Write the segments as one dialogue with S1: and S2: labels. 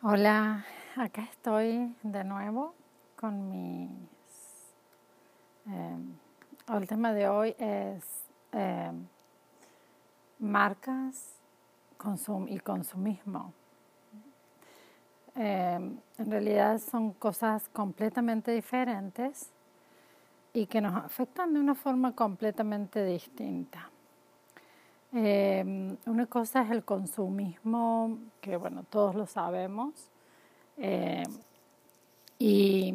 S1: Hola, acá estoy de nuevo con mis... Eh, el tema de hoy es eh, marcas consum y consumismo. Eh, en realidad son cosas completamente diferentes y que nos afectan de una forma completamente distinta. Eh, una cosa es el consumismo, que bueno, todos lo sabemos. Eh, y,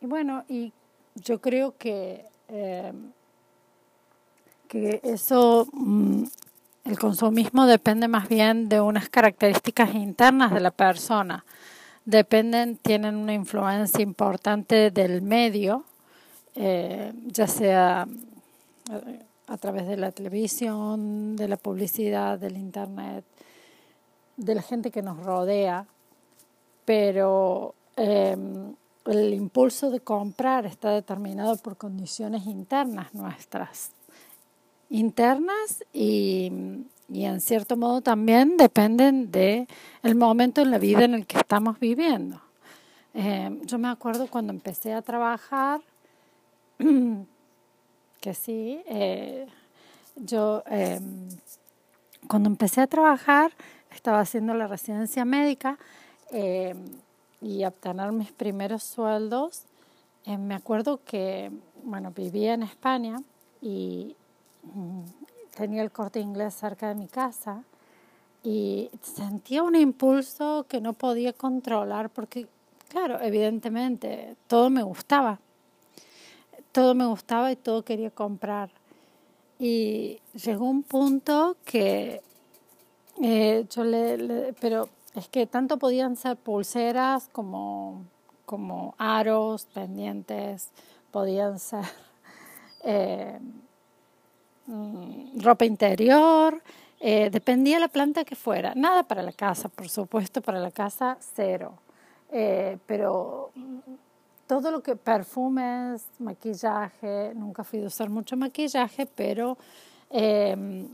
S1: bueno, y yo creo que, eh, que eso, mm, el consumismo depende más bien de unas características internas de la persona. Dependen, tienen una influencia importante del medio, ya sea a través de la televisión, de la publicidad, del internet, de la gente que nos rodea, pero em, el impulso de comprar está determinado por condiciones internas nuestras, internas y, en cierto modo también dependen de el momento en la vida en el que estamos viviendo. Em, yo me acuerdo cuando empecé a trabajar que sí. Eh, yo em, cuando empecé a trabajar estaba haciendo la residencia médica em, y obtener mis primeros sueldos. Eh, me acuerdo que, bueno, vivía en España y mm, tenía el corte inglés cerca de mi casa y sentía un impulso que no podía controlar porque, claro, evidentemente todo me gustaba todo me gustaba y todo quería comprar. Y llegó un punto que eh, yo le, pero es que tanto podían ser pulseras como, como aros, pendientes, podían ser eh, mm, ropa interior, eh, dependía de la planta que fuera. Nada para la casa, por supuesto, para la casa cero. pero todo lo que perfumes, maquillaje, nunca fui a usar mucho maquillaje, pero em,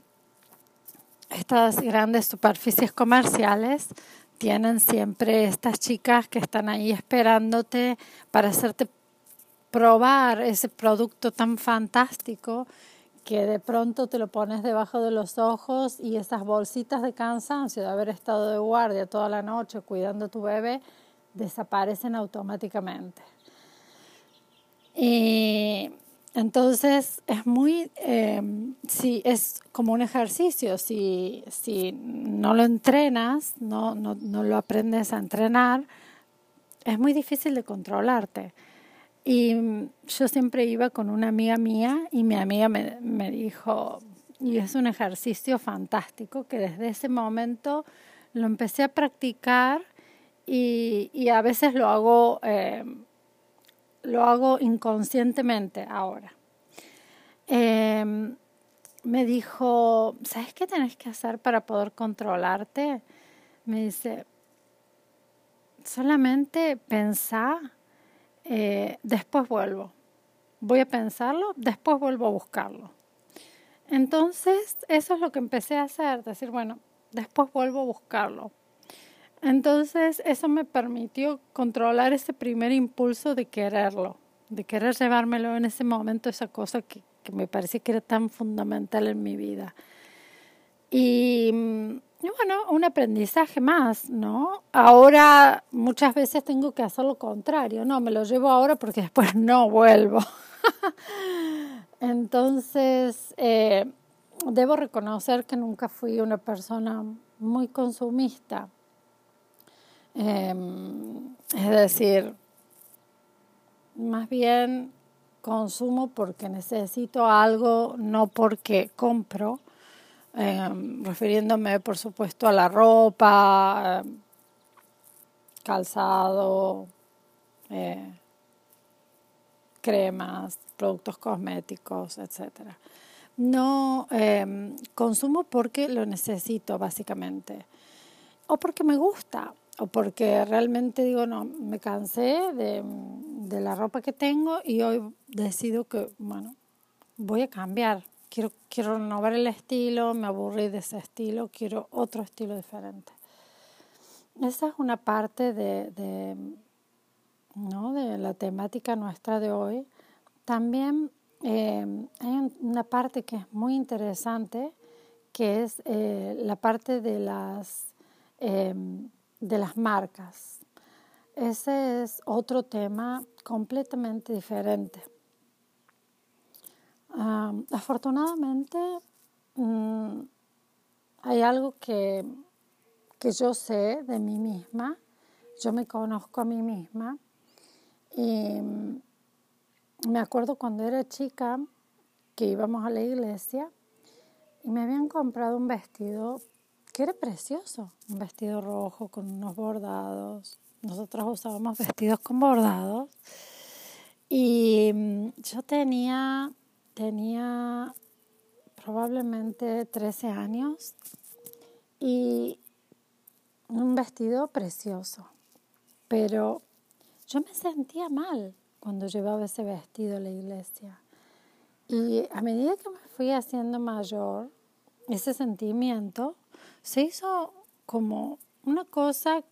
S1: estas grandes superficies comerciales tienen siempre estas chicas que están ahí esperándote para hacerte probar ese producto tan fantástico que de pronto te lo pones debajo de los ojos y esas bolsitas de cansancio de haber estado de guardia toda la noche cuidando a tu bebé desaparecen automáticamente. Y entonces es muy, eh, es como un ejercicio, si, si no lo entrenas, no, no, no lo aprendes a entrenar, es muy difícil de controlarte. Y yo siempre iba con una amiga mía y mi amiga me, me dijo, y es un ejercicio fantástico que desde ese momento lo empecé a practicar y, y a veces lo hago eh, lo hago inconscientemente ahora. Em, me dijo, ¿sabes qué tenés que hacer para poder controlarte? Me dice, solamente pensá, eh, después vuelvo. Voy a pensarlo, después vuelvo a buscarlo. Entonces, eso es lo que empecé a hacer, decir, bueno, después vuelvo a buscarlo. Entonces eso me permitió controlar ese primer impulso de quererlo, de querer llevármelo en ese momento, esa cosa que, me parecía que era tan fundamental en mi vida. Y, y, bueno, un aprendizaje más, ¿no? Ahora muchas veces tengo que hacer lo contrario, no, me lo llevo ahora porque después no vuelvo. Entonces, eh, debo reconocer que nunca fui una persona muy consumista Em, es decir, más bien consumo porque necesito algo, no porque compro, em, refiriéndome por supuesto a la ropa, em, calzado, eh, cremas, productos cosméticos, etc. No consumo porque lo necesito básicamente o porque me gusta o porque realmente digo, no, me cansé de, la ropa que tengo y hoy decido que, bueno, voy a cambiar. Quiero, quiero renovar el estilo, me aburrí de ese estilo, quiero otro estilo diferente. esa es una parte de, ¿no? de la temática nuestra de hoy. También eh, hay una parte que es muy interesante, que es eh, la parte de las, em, de las marcas. Ese es otro tema completamente diferente. afortunadamente, mm, hay algo que, que yo sé de mí misma, yo me conozco a mí misma y mm, me acuerdo cuando era chica que íbamos a la iglesia y me habían comprado un vestido que era precioso, un vestido rojo con unos bordados. Nosotros usábamos vestidos con bordados. Y mm, yo tenía, tenía probablemente 13 años y un vestido precioso. Pero yo me sentía mal cuando llevaba ese vestido a la iglesia. Y a medida que me fui haciendo mayor, ese sentimiento se hizo como una cosa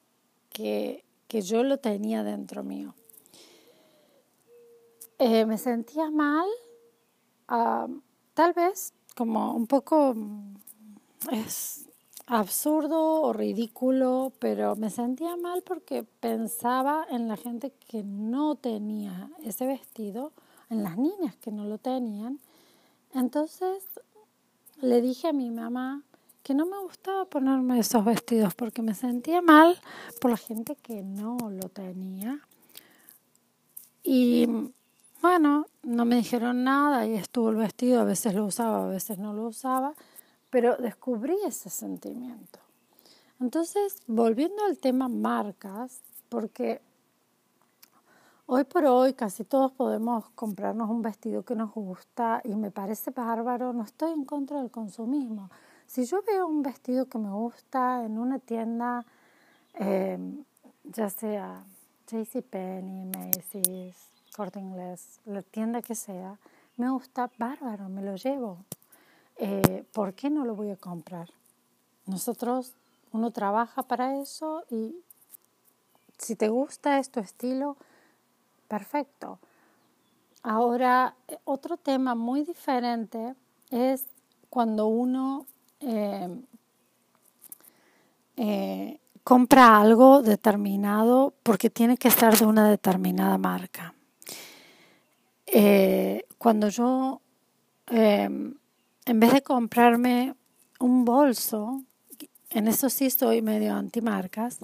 S1: que, que yo lo tenía dentro mío. Eh, me sentía mal, tal vez como un poco es absurdo o ridículo, pero me sentía mal porque pensaba en la gente que no tenía ese vestido, en las niñas que no lo tenían. Entonces le dije a mi mamá que no me gustaba ponerme esos vestidos porque me sentía mal por la gente que no lo tenía. Y bueno, no me dijeron nada y estuvo el vestido, a veces lo usaba, a veces no lo usaba pero descubrí ese sentimiento. Entonces, volviendo al tema marcas, porque hoy por hoy casi todos podemos comprarnos un vestido que nos gusta y me parece bárbaro, no estoy en contra del consumismo. Si yo veo un vestido que me gusta en una tienda, eh, ya sea JCPenney, Macy's, Corte Inglés, la tienda que sea, me gusta bárbaro, me lo llevo. Eh, ¿por qué no lo voy a comprar? Nosotros, uno trabaja para eso y si te gusta este estilo, perfecto. Ahora, otro tema muy diferente es cuando uno eh, eh, compra algo determinado porque tiene que ser de una determinada marca. cuando yo en vez de comprarme un bolso, en eso sí soy medio antimarcas,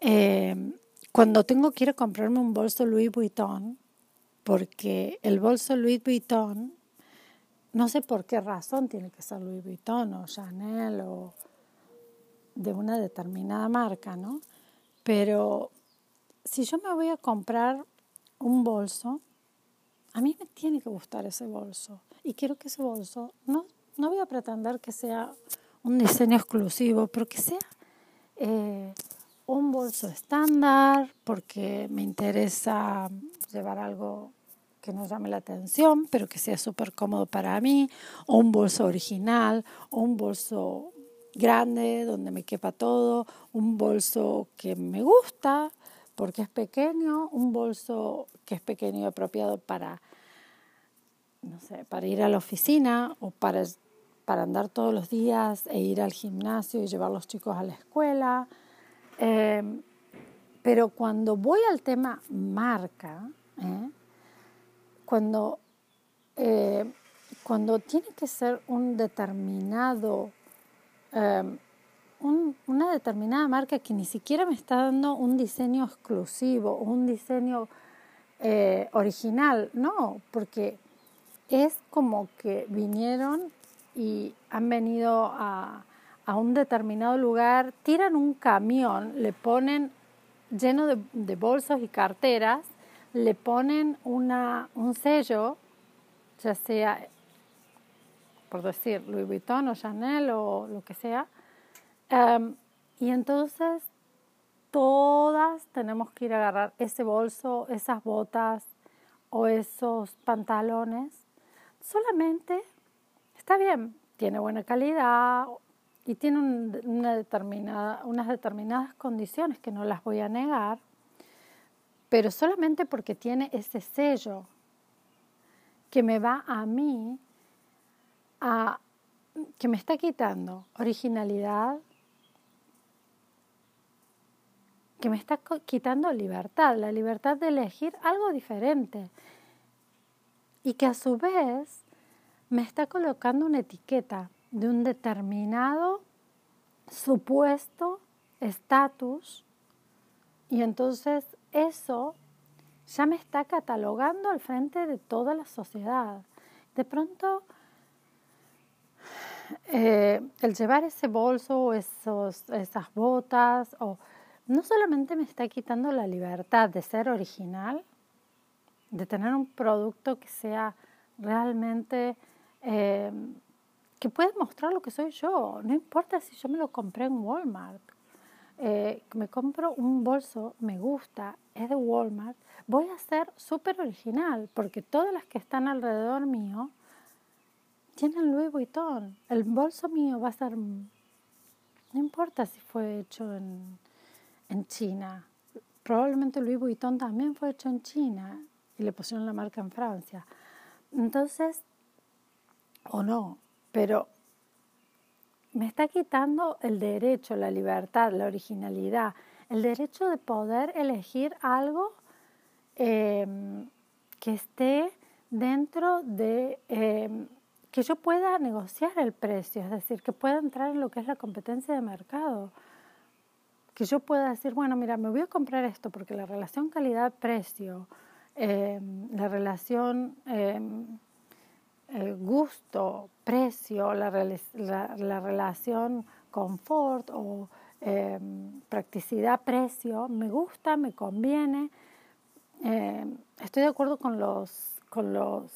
S1: eh, cuando tengo que ir a comprarme un bolso Louis Vuitton, porque el bolso Louis Vuitton, no sé por qué razón tiene que ser Louis Vuitton o Chanel o de una determinada marca, ¿no? Pero si yo me voy a comprar un bolso, a mí me tiene que gustar ese bolso y quiero que ese bolso no, no voy a pretender que sea un diseño exclusivo, pero que sea eh, un bolso estándar, porque me interesa llevar algo que no llame la atención, pero que sea súper cómodo para mí, o un bolso original, o un bolso grande donde me quepa todo, un bolso que me gusta porque es pequeño, un bolso que es pequeño y apropiado para no sé, para ir a la oficina o para, para andar todos los días e ir al gimnasio y llevar a los chicos a la escuela. Em, pero cuando voy al tema marca, ¿eh? Cuando, eh, cuando tiene que ser un determinado, em, una determinada marca que ni siquiera me está dando un diseño exclusivo, un diseño eh, original, no, porque es como que vinieron y han venido a, un determinado lugar, tiran un camión, le ponen lleno de, bolsos y carteras, le ponen una, un sello, ya sea, por decir, Louis Vuitton o Chanel o lo que sea, em, y entonces todas tenemos que ir a agarrar ese bolso, esas botas o esos pantalones. Solamente está bien, tiene buena calidad, y tiene una determinada, unas determinadas condiciones que no las voy a negar, pero solamente porque tiene ese sello que me va a mí que me está quitando originalidad, que me está quitando libertad, la libertad de elegir algo diferente. Y que a su vez me está colocando una etiqueta de un determinado supuesto estatus y entonces eso ya me está catalogando al frente de toda la sociedad. De pronto, eh, el llevar ese bolso esos, esas botas, o, no solamente me está quitando la libertad de ser original, de tener un producto que sea realmente, eh, que pueda mostrar lo que soy yo. No importa si yo me lo compré en Walmart, eh, me compro un bolso, me gusta, es de Walmart, voy a ser súper original, porque todas las que están alrededor mío tienen Louis Vuitton. El bolso mío va a ser, no importa si fue hecho en, en China, probablemente Louis Vuitton también fue hecho en China y le pusieron la marca en Francia. Entonces, o no, pero me está quitando el derecho, la libertad, la originalidad, el derecho de poder elegir algo em, que esté dentro de em, que yo pueda negociar el precio, es decir, que pueda entrar en lo que es la competencia de mercado. Que yo pueda decir, bueno, mira, me voy a comprar esto porque la relación calidad-precio, em, la relación gusto, precio, la, la, relación confort o em, practicidad, precio, me gusta, me conviene. Em, estoy de acuerdo con los, con los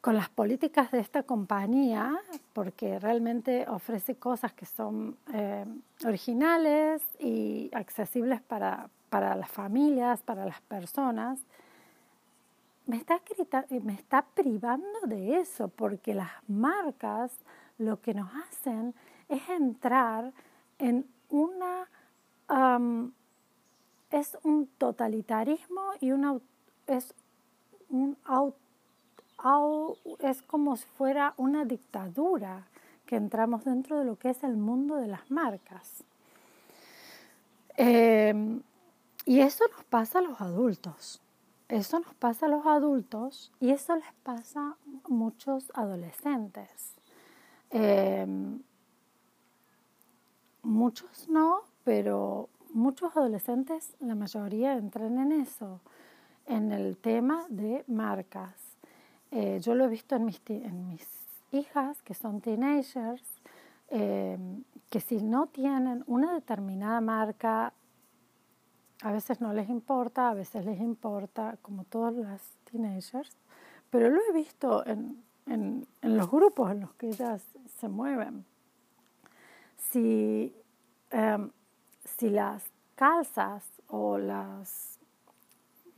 S1: con las políticas de esta compañía, porque realmente ofrece cosas que son em, originales y accesibles para, para las familias, para las personas me está, me está privando de eso, porque las marcas lo que nos hacen es entrar en una... es un totalitarismo y una, es, un, es como si fuera una dictadura que entramos dentro de lo que es el mundo de las marcas. Em, y eso nos pasa a los adultos. Eso nos pasa a los adultos y eso les pasa a muchos adolescentes. Em, muchos no, pero muchos adolescentes, la mayoría entran en eso, en el tema de marcas. Eh, yo lo he visto en mis, en mis hijas, que son teenagers, em, que si no tienen una determinada marca a veces no les importa, a veces les importa, como todas las teenagers, pero lo he visto en, en, los grupos en los que ellas se mueven. Si, em, si las calzas o las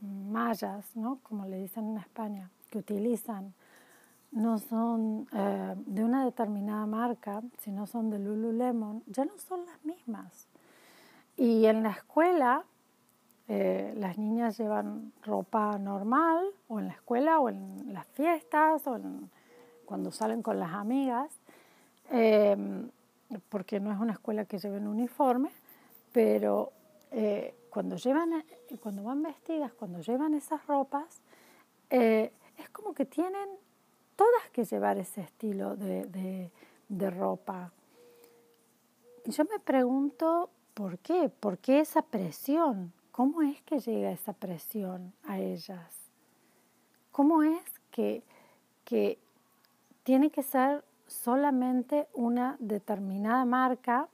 S1: mallas, ¿no? como le dicen en España, que utilizan, no son eh, de una determinada marca, sino son de Lululemon, ya no son las mismas. Y en la escuela eh, las niñas llevan ropa normal o en la escuela o en las fiestas o cuando salen con las amigas, em, porque no es una escuela que lleven uniforme, pero eh, cuando, llevan, cuando van vestidas, cuando llevan esas ropas, eh, es como que tienen todas que llevar ese estilo de, de ropa. Y yo me pregunto, ¿por qué? ¿Por qué esa presión? ¿Cómo es que llega esa presión a ellas? ¿Cómo es que, que tiene que ser solamente una determinada marca,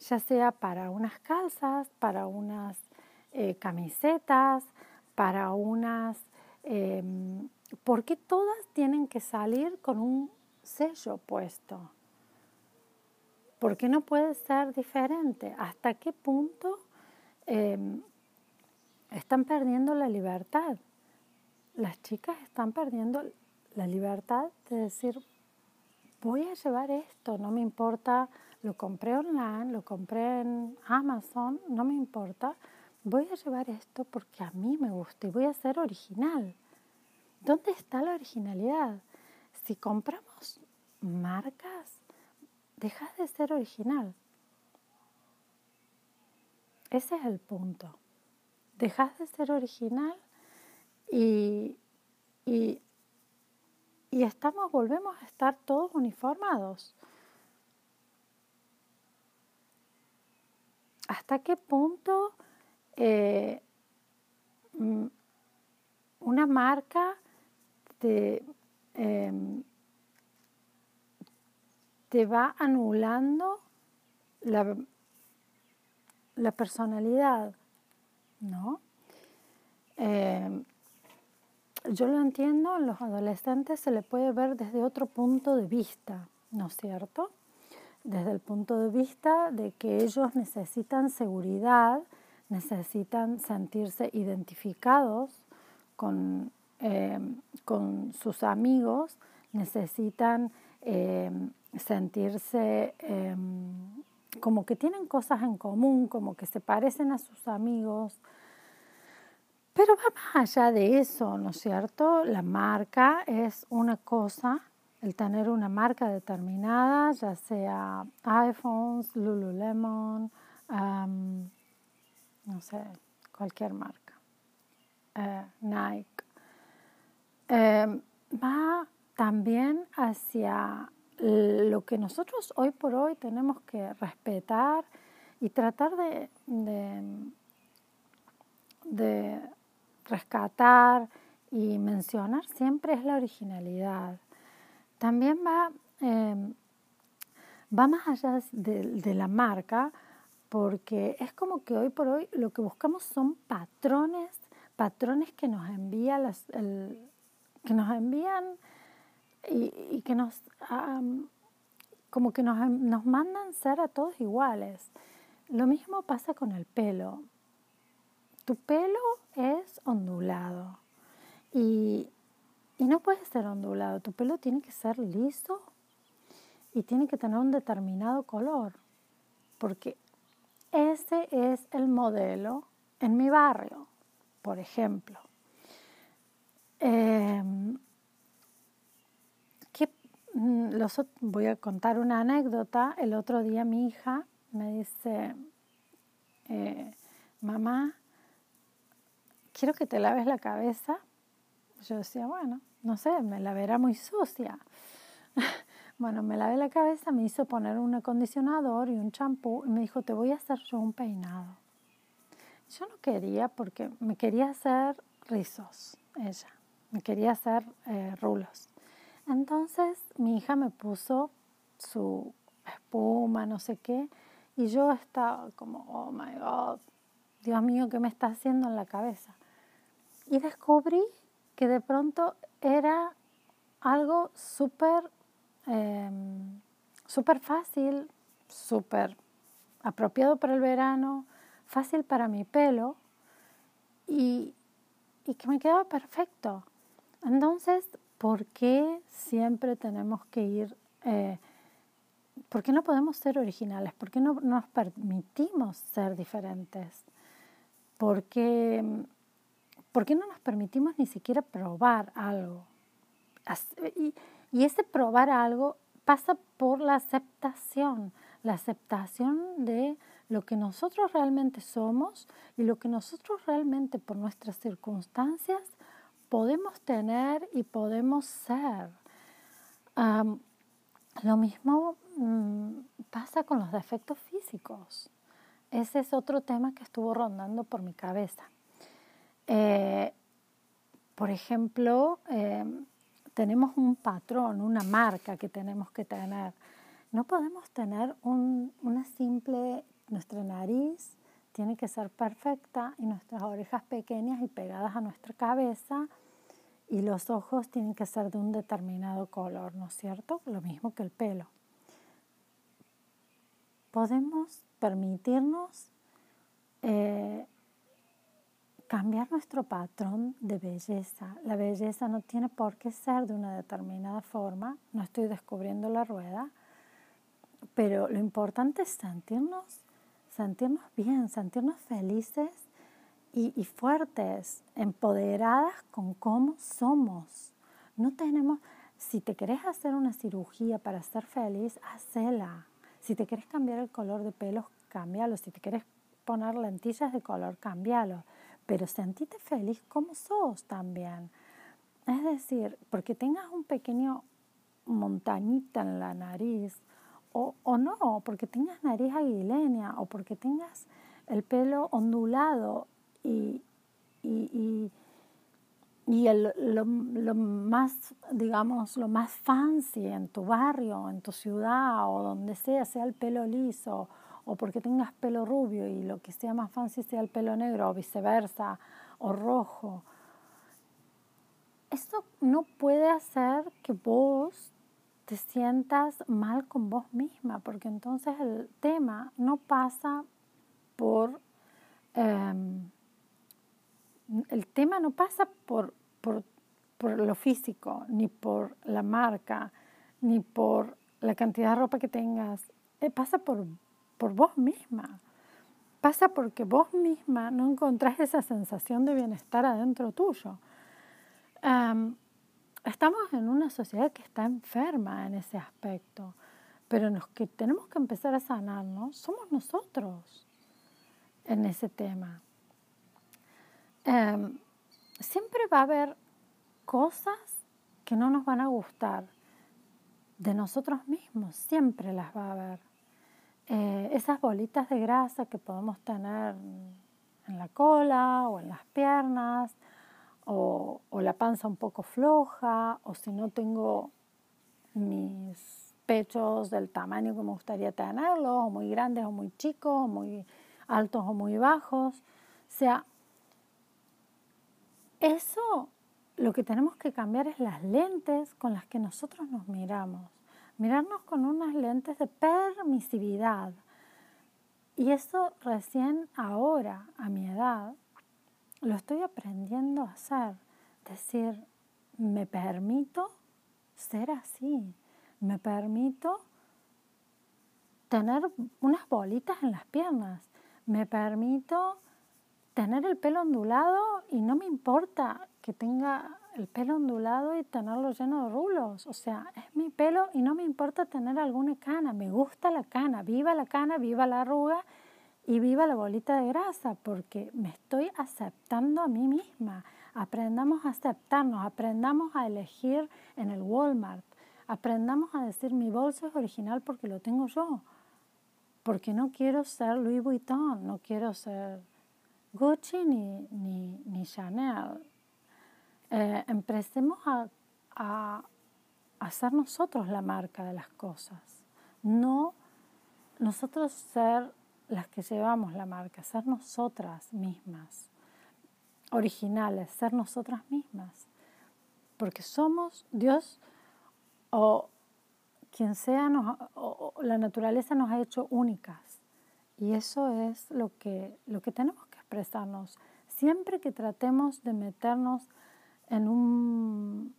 S1: ya sea para unas calzas, para unas eh, camisetas, para unas... Em, ¿Por qué todas tienen que salir con un sello puesto? ¿Por qué no puede ser diferente? ¿Hasta qué punto em, están perdiendo la libertad. Las chicas están perdiendo la libertad de decir, voy a llevar esto, no me importa, lo compré online, lo compré en Amazon, no me importa, voy a llevar esto porque a mí me gusta y voy a ser original. ¿Dónde está la originalidad? Si compramos marcas, dejas de ser original. Ese es el punto. Dejas de ser original y, y, y estamos, volvemos a estar todos uniformados. ¿Hasta qué punto eh, mm, una marca te, em, te va anulando la, la personalidad, ¿no? Em, yo lo entiendo, en los adolescentes se le puede ver desde otro punto de vista, ¿no es cierto? Desde el punto de vista de que ellos necesitan seguridad, necesitan sentirse identificados con, em, con sus amigos, necesitan em, sentirse como que tienen cosas en común, como que se parecen a sus amigos. Pero va más allá de eso, ¿no es cierto? La marca es una cosa, el tener una marca determinada, ya sea iPhones, Lululemon, no sé, cualquier marca, eh, Nike, em, va también hacia lo que nosotros hoy por hoy tenemos que respetar y tratar de, de, rescatar y mencionar siempre es la originalidad. También va, em, va más allá de, la marca, porque es como que hoy por hoy lo que buscamos son patrones, patrones que nos las, que nos envían y, que nos, como que nos, nos mandan ser a todos iguales. Lo mismo pasa con el pelo. Tu pelo es ondulado y, y no puede ser ondulado. Tu pelo tiene que ser liso y tiene que tener un determinado color, porque ese es el modelo en mi barrio, por ejemplo. Eh, Mm, los, voy a contar una anécdota. El otro día mi hija me dice, eh, mamá, quiero que te laves la cabeza. Yo decía, bueno, no sé, me la verá muy sucia. bueno, me lavé la cabeza, me hizo poner un acondicionador y un champú y me dijo, te voy a hacer yo un peinado. Yo no quería porque me quería hacer rizos, ella, me quería hacer eh, rulos. Entonces mi hija me puso su espuma, no sé qué, y yo estaba como, oh my God, Dios mío, ¿qué me está haciendo en la cabeza? Y descubrí que de pronto era algo súper súper fácil, súper apropiado para el verano, fácil para mi pelo y, y que me quedaba perfecto. Entonces ¿por qué siempre tenemos que ir, eh, por qué no podemos ser originales? ¿Por qué no nos permitimos ser diferentes? ¿Por qué, ¿Por qué no nos permitimos ni siquiera probar algo? Y, y ese probar algo pasa por la aceptación, la aceptación de lo que nosotros realmente somos y lo que nosotros realmente por nuestras circunstancias podemos tener y podemos ser. lo mismo mm, pasa con los defectos físicos. Ese es otro tema que estuvo rondando por mi cabeza. Eh, por ejemplo, em, tenemos un patrón, una marca que tenemos que tener. No podemos tener una simple, nuestra nariz tiene que ser perfecta y nuestras orejas pequeñas y pegadas a nuestra cabeza y los ojos tienen que ser de un determinado color, ¿no es cierto? Lo mismo que el pelo. Podemos permitirnos eh, cambiar nuestro patrón de belleza. La belleza no tiene por qué ser de una determinada forma, no estoy descubriendo la rueda, pero lo importante es sentirnos, sentirnos bien, sentirnos felices y, fuertes, empoderadas con cómo somos. No tenemos, si te querés hacer una cirugía para ser feliz, hacela. Si te quieres cambiar el color de pelo, cámbialo. Si te quieres poner lentillas de color, cámbialo pero sentite feliz como sos también. Es decir, porque tengas un pequeño montañita en la nariz, o, o no, porque tengas nariz aguileña, o porque tengas el pelo ondulado y, y, y, el, lo, lo, más, digamos, lo más fancy en tu barrio, en tu ciudad o donde sea, sea el pelo liso o porque tengas pelo rubio y lo que sea más fancy sea el pelo negro o viceversa, o rojo. Esto no puede hacer que vos te sientas mal con vos misma, porque entonces el tema no pasa por... Em, el tema no pasa por, por, por lo físico, ni por la marca, ni por la cantidad de ropa que tengas. Eh, pasa por por vos misma. Pasa porque vos misma no encontrás esa sensación de bienestar adentro tuyo. Estamos en una sociedad que está enferma en ese aspecto, pero los que tenemos que empezar a sanarnos somos nosotros en ese tema. siempre va a haber cosas que no nos van a gustar de nosotros mismos, siempre las va a haber. Eh, esas bolitas de grasa que podemos tener en la cola o en las piernas, o, la panza un poco floja, o si no tengo mis pechos del tamaño que me gustaría tenerlos, o muy grandes o muy chicos, o muy altos o muy bajos. O sea, eso lo que tenemos que cambiar es las lentes con las que nosotros nos miramos mirarnos con unas lentes de permisividad. Y eso recién ahora, a mi edad, lo estoy aprendiendo a hacer. Decir, me permito ser así, me permito tener unas bolitas en las piernas, me permito tener el pelo ondulado y no me importa que tenga el pelo ondulado y tenerlo lleno de rulos. O sea, es mi pelo y no me importa tener alguna cana. Me gusta la cana. Viva la cana, viva la arruga y viva la bolita de grasa, porque me estoy aceptando a mí misma. Aprendamos a aceptarnos, aprendamos a elegir en el Walmart. Aprendamos a decir mi bolso es original porque lo tengo yo. Porque no quiero ser Louis Vuitton, no quiero ser Gucci ni, ni, Chanel eh, empecemos a, a, ser nosotros la marca de las cosas, no nosotros ser las que llevamos la marca, ser nosotras mismas, originales, ser nosotras mismas, porque somos Dios o quien sea, la naturaleza nos ha hecho únicas y eso es lo que, lo que tenemos que expresarnos. Siempre que tratemos de meternos en un,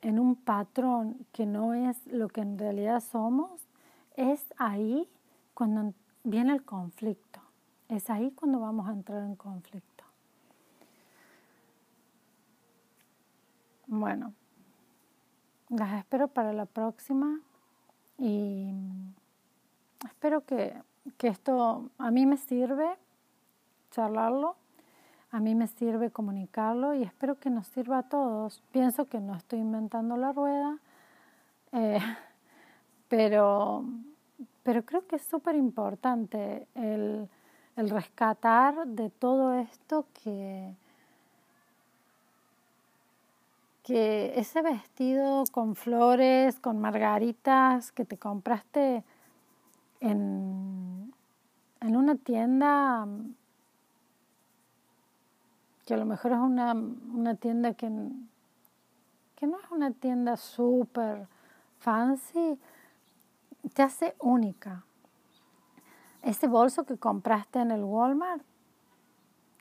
S1: en un patrón que no es lo que en realidad somos, es ahí cuando viene el conflicto. Es ahí cuando vamos a entrar en conflicto. Bueno, las espero para la próxima y espero que, que esto a mí me sirve charlarlo a mí me sirve comunicarlo y espero que nos sirva a todos. Pienso que no estoy inventando la rueda, eh, pero, pero creo que es súper importante el, el rescatar de todo esto que, que ese vestido con flores, con margaritas que te compraste en, en una tienda que a lo mejor es una, una tienda que, que no es una tienda súper fancy, te hace única. Ese bolso que compraste en el Walmart,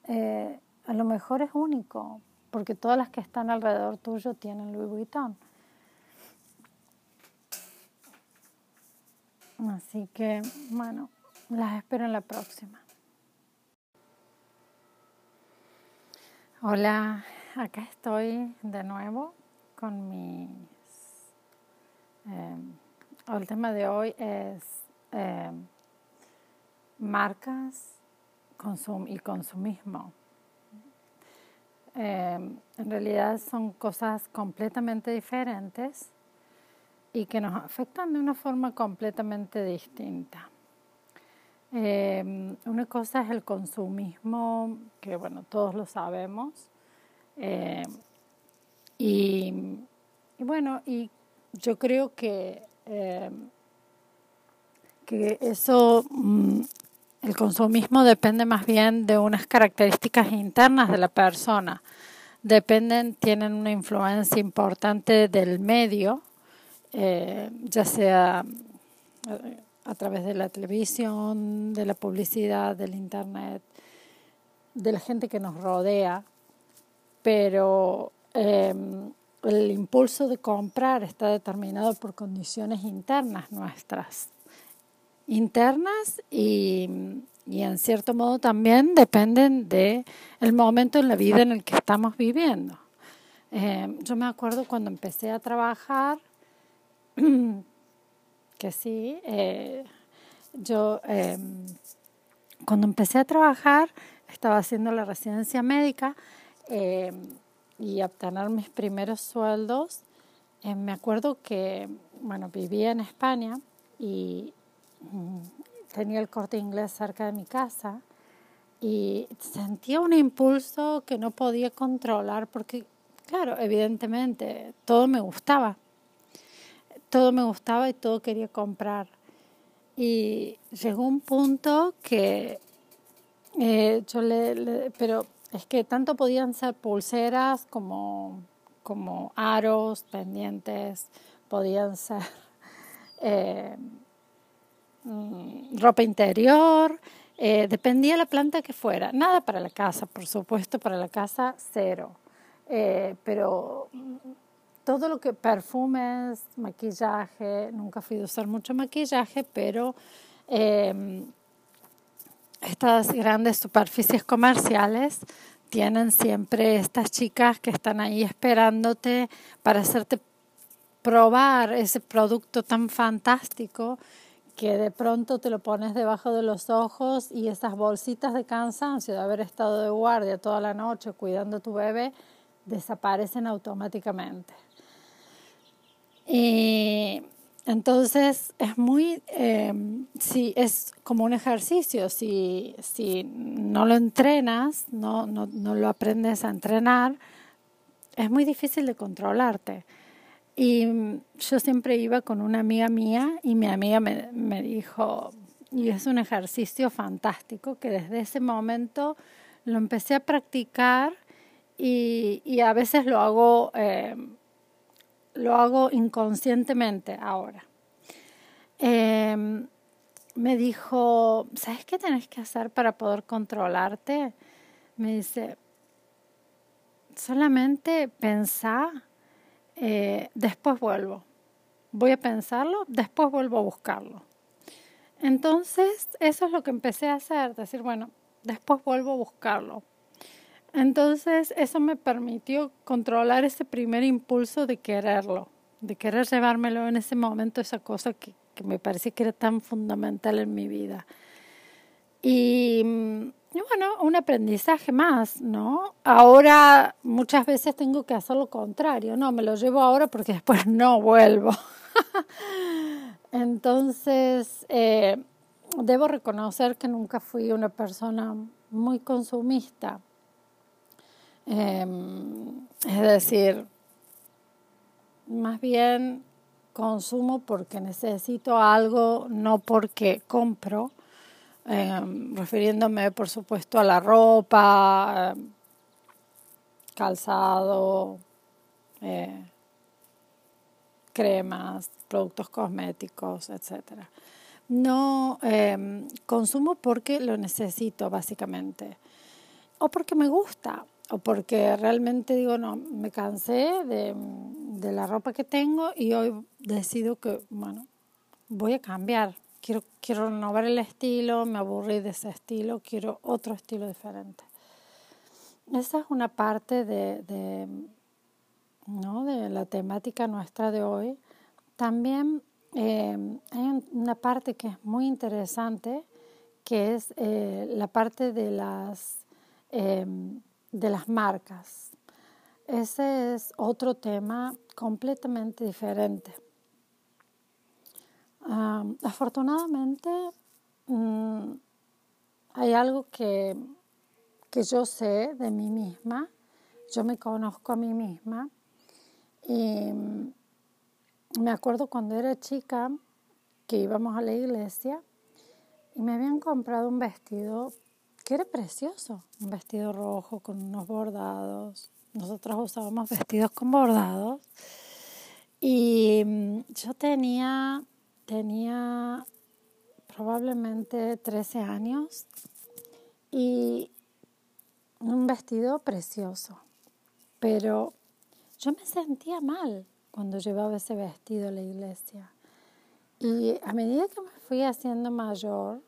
S1: eh, a lo mejor es único, porque todas las que están alrededor tuyo tienen Louis Vuitton. Así que, bueno, las espero en la próxima. Hola, acá estoy de nuevo con mis... Eh, el tema de hoy es eh, marcas consum y consumismo. Eh, en realidad son cosas completamente diferentes y que nos afectan de una forma completamente distinta. Eh, una cosa es el consumismo, que bueno, todos lo sabemos. Y, bueno, y yo creo que, eh, que eso, mm, el consumismo depende más bien de unas características internas de la persona. Dependen, tienen una influencia importante del medio eh, ya sea eh, a través de la televisión, de la publicidad, del internet, de la gente que nos rodea, pero em, el impulso de comprar está determinado por condiciones internas nuestras, internas y, y en cierto modo también dependen de el momento en la vida en el que estamos viviendo. Em, yo me acuerdo cuando empecé a trabajar, que sí, eh, yo em, cuando empecé a trabajar estaba haciendo la residencia médica em, y obtener mis primeros sueldos. Eh, me acuerdo que, bueno, vivía en España y mm, tenía el corte inglés cerca de mi casa y sentía un impulso que no podía controlar porque, claro, evidentemente todo me gustaba todo me gustaba y todo quería comprar. Y llegó un punto que eh, yo le, pero es que tanto podían ser pulseras como, como aros, pendientes, podían ser eh, mm, ropa interior, eh, dependía la planta que fuera. Nada para la casa, por supuesto, para la casa cero. pero todo lo que perfumes, maquillaje, nunca fui a usar mucho maquillaje, pero em, estas grandes superficies comerciales tienen siempre estas chicas que están ahí esperándote para hacerte probar ese producto tan fantástico que de pronto te lo pones debajo de los ojos y esas bolsitas de cansancio de haber estado de guardia toda la noche cuidando a tu bebé desaparecen automáticamente. Y entonces es muy, eh, si es como un ejercicio, si, si no lo entrenas, no, no, no lo aprendes a entrenar, es muy difícil de controlarte. Y yo siempre iba con una amiga mía y mi amiga me, me dijo, y es un ejercicio fantástico que desde ese momento lo empecé a practicar y, y a veces lo hago eh, lo hago inconscientemente ahora. Em, me dijo, ¿sabes qué tenés que hacer para poder controlarte? Me dice, solamente pensá, eh, después vuelvo. Voy a pensarlo, después vuelvo a buscarlo. Entonces, eso es lo que empecé a hacer, decir, bueno, después vuelvo a buscarlo. Entonces eso me permitió controlar ese primer impulso de quererlo, de querer llevármelo en ese momento, esa cosa que, que me parecía que era tan fundamental en mi vida. Y, bueno, un aprendizaje más, ¿no? Ahora muchas veces tengo que hacer lo contrario, no, me lo llevo ahora porque después no vuelvo. Entonces, eh, debo reconocer que nunca fui una persona muy consumista Em, es decir, más bien consumo porque necesito algo, no porque compro, em, refiriéndome por supuesto a la ropa, em, calzado, eh, cremas, productos cosméticos, etc. No consumo porque lo necesito básicamente. o porque me gusta, o porque realmente digo, no, me cansé de, de la ropa que tengo y hoy decido que, bueno, voy a cambiar. Quiero, quiero renovar el estilo, me aburrí de ese estilo, quiero otro estilo diferente. Esa es una parte de, ¿no? de la temática nuestra de hoy. También eh, hay una parte que es muy interesante, que es eh, la parte de las, eh, de las marcas. Ese es otro tema completamente diferente. afortunadamente, mm, hay algo que, que yo sé de mí misma, yo me conozco a mí misma y me acuerdo cuando era chica que íbamos a la iglesia y me habían comprado un vestido que era precioso, un vestido rojo con unos bordados. Nosotros usábamos vestidos con bordados. Y mm, yo tenía, tenía probablemente 13 años y un vestido precioso. Pero yo me sentía mal cuando llevaba ese vestido a la iglesia. Y a medida que me fui haciendo mayor,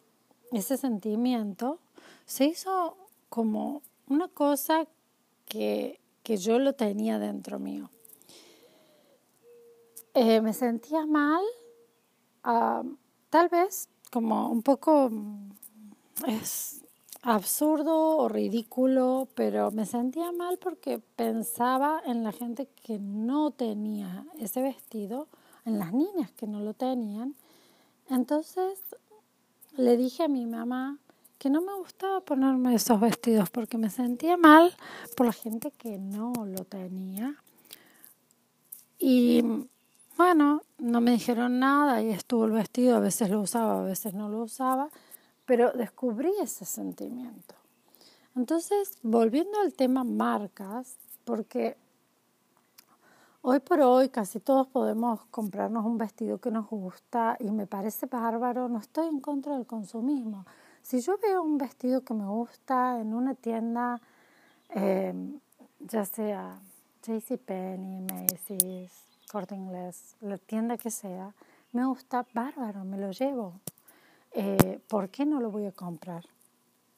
S1: ese sentimiento se hizo como una cosa que, que yo lo tenía dentro mío. Eh, me sentía mal, tal vez como un poco es absurdo o ridículo, pero me sentía mal porque pensaba en la gente que no tenía ese vestido, en las niñas que no lo tenían. Entonces le dije a mi mamá que no me gustaba ponerme esos vestidos porque me sentía mal por la gente que no lo tenía. Y bueno, no me dijeron nada y estuvo el vestido, a veces lo usaba, a veces no lo usaba pero descubrí ese sentimiento. Entonces, volviendo al tema marcas, porque hoy por hoy casi todos podemos comprarnos un vestido que nos gusta y me parece bárbaro, no estoy en contra del consumismo. Si yo veo un vestido que me gusta en una tienda, em, ya sea JCPenney, Macy's, Corte Inglés, la tienda que sea, me gusta bárbaro, me lo llevo. Eh, ¿por qué no lo voy a comprar?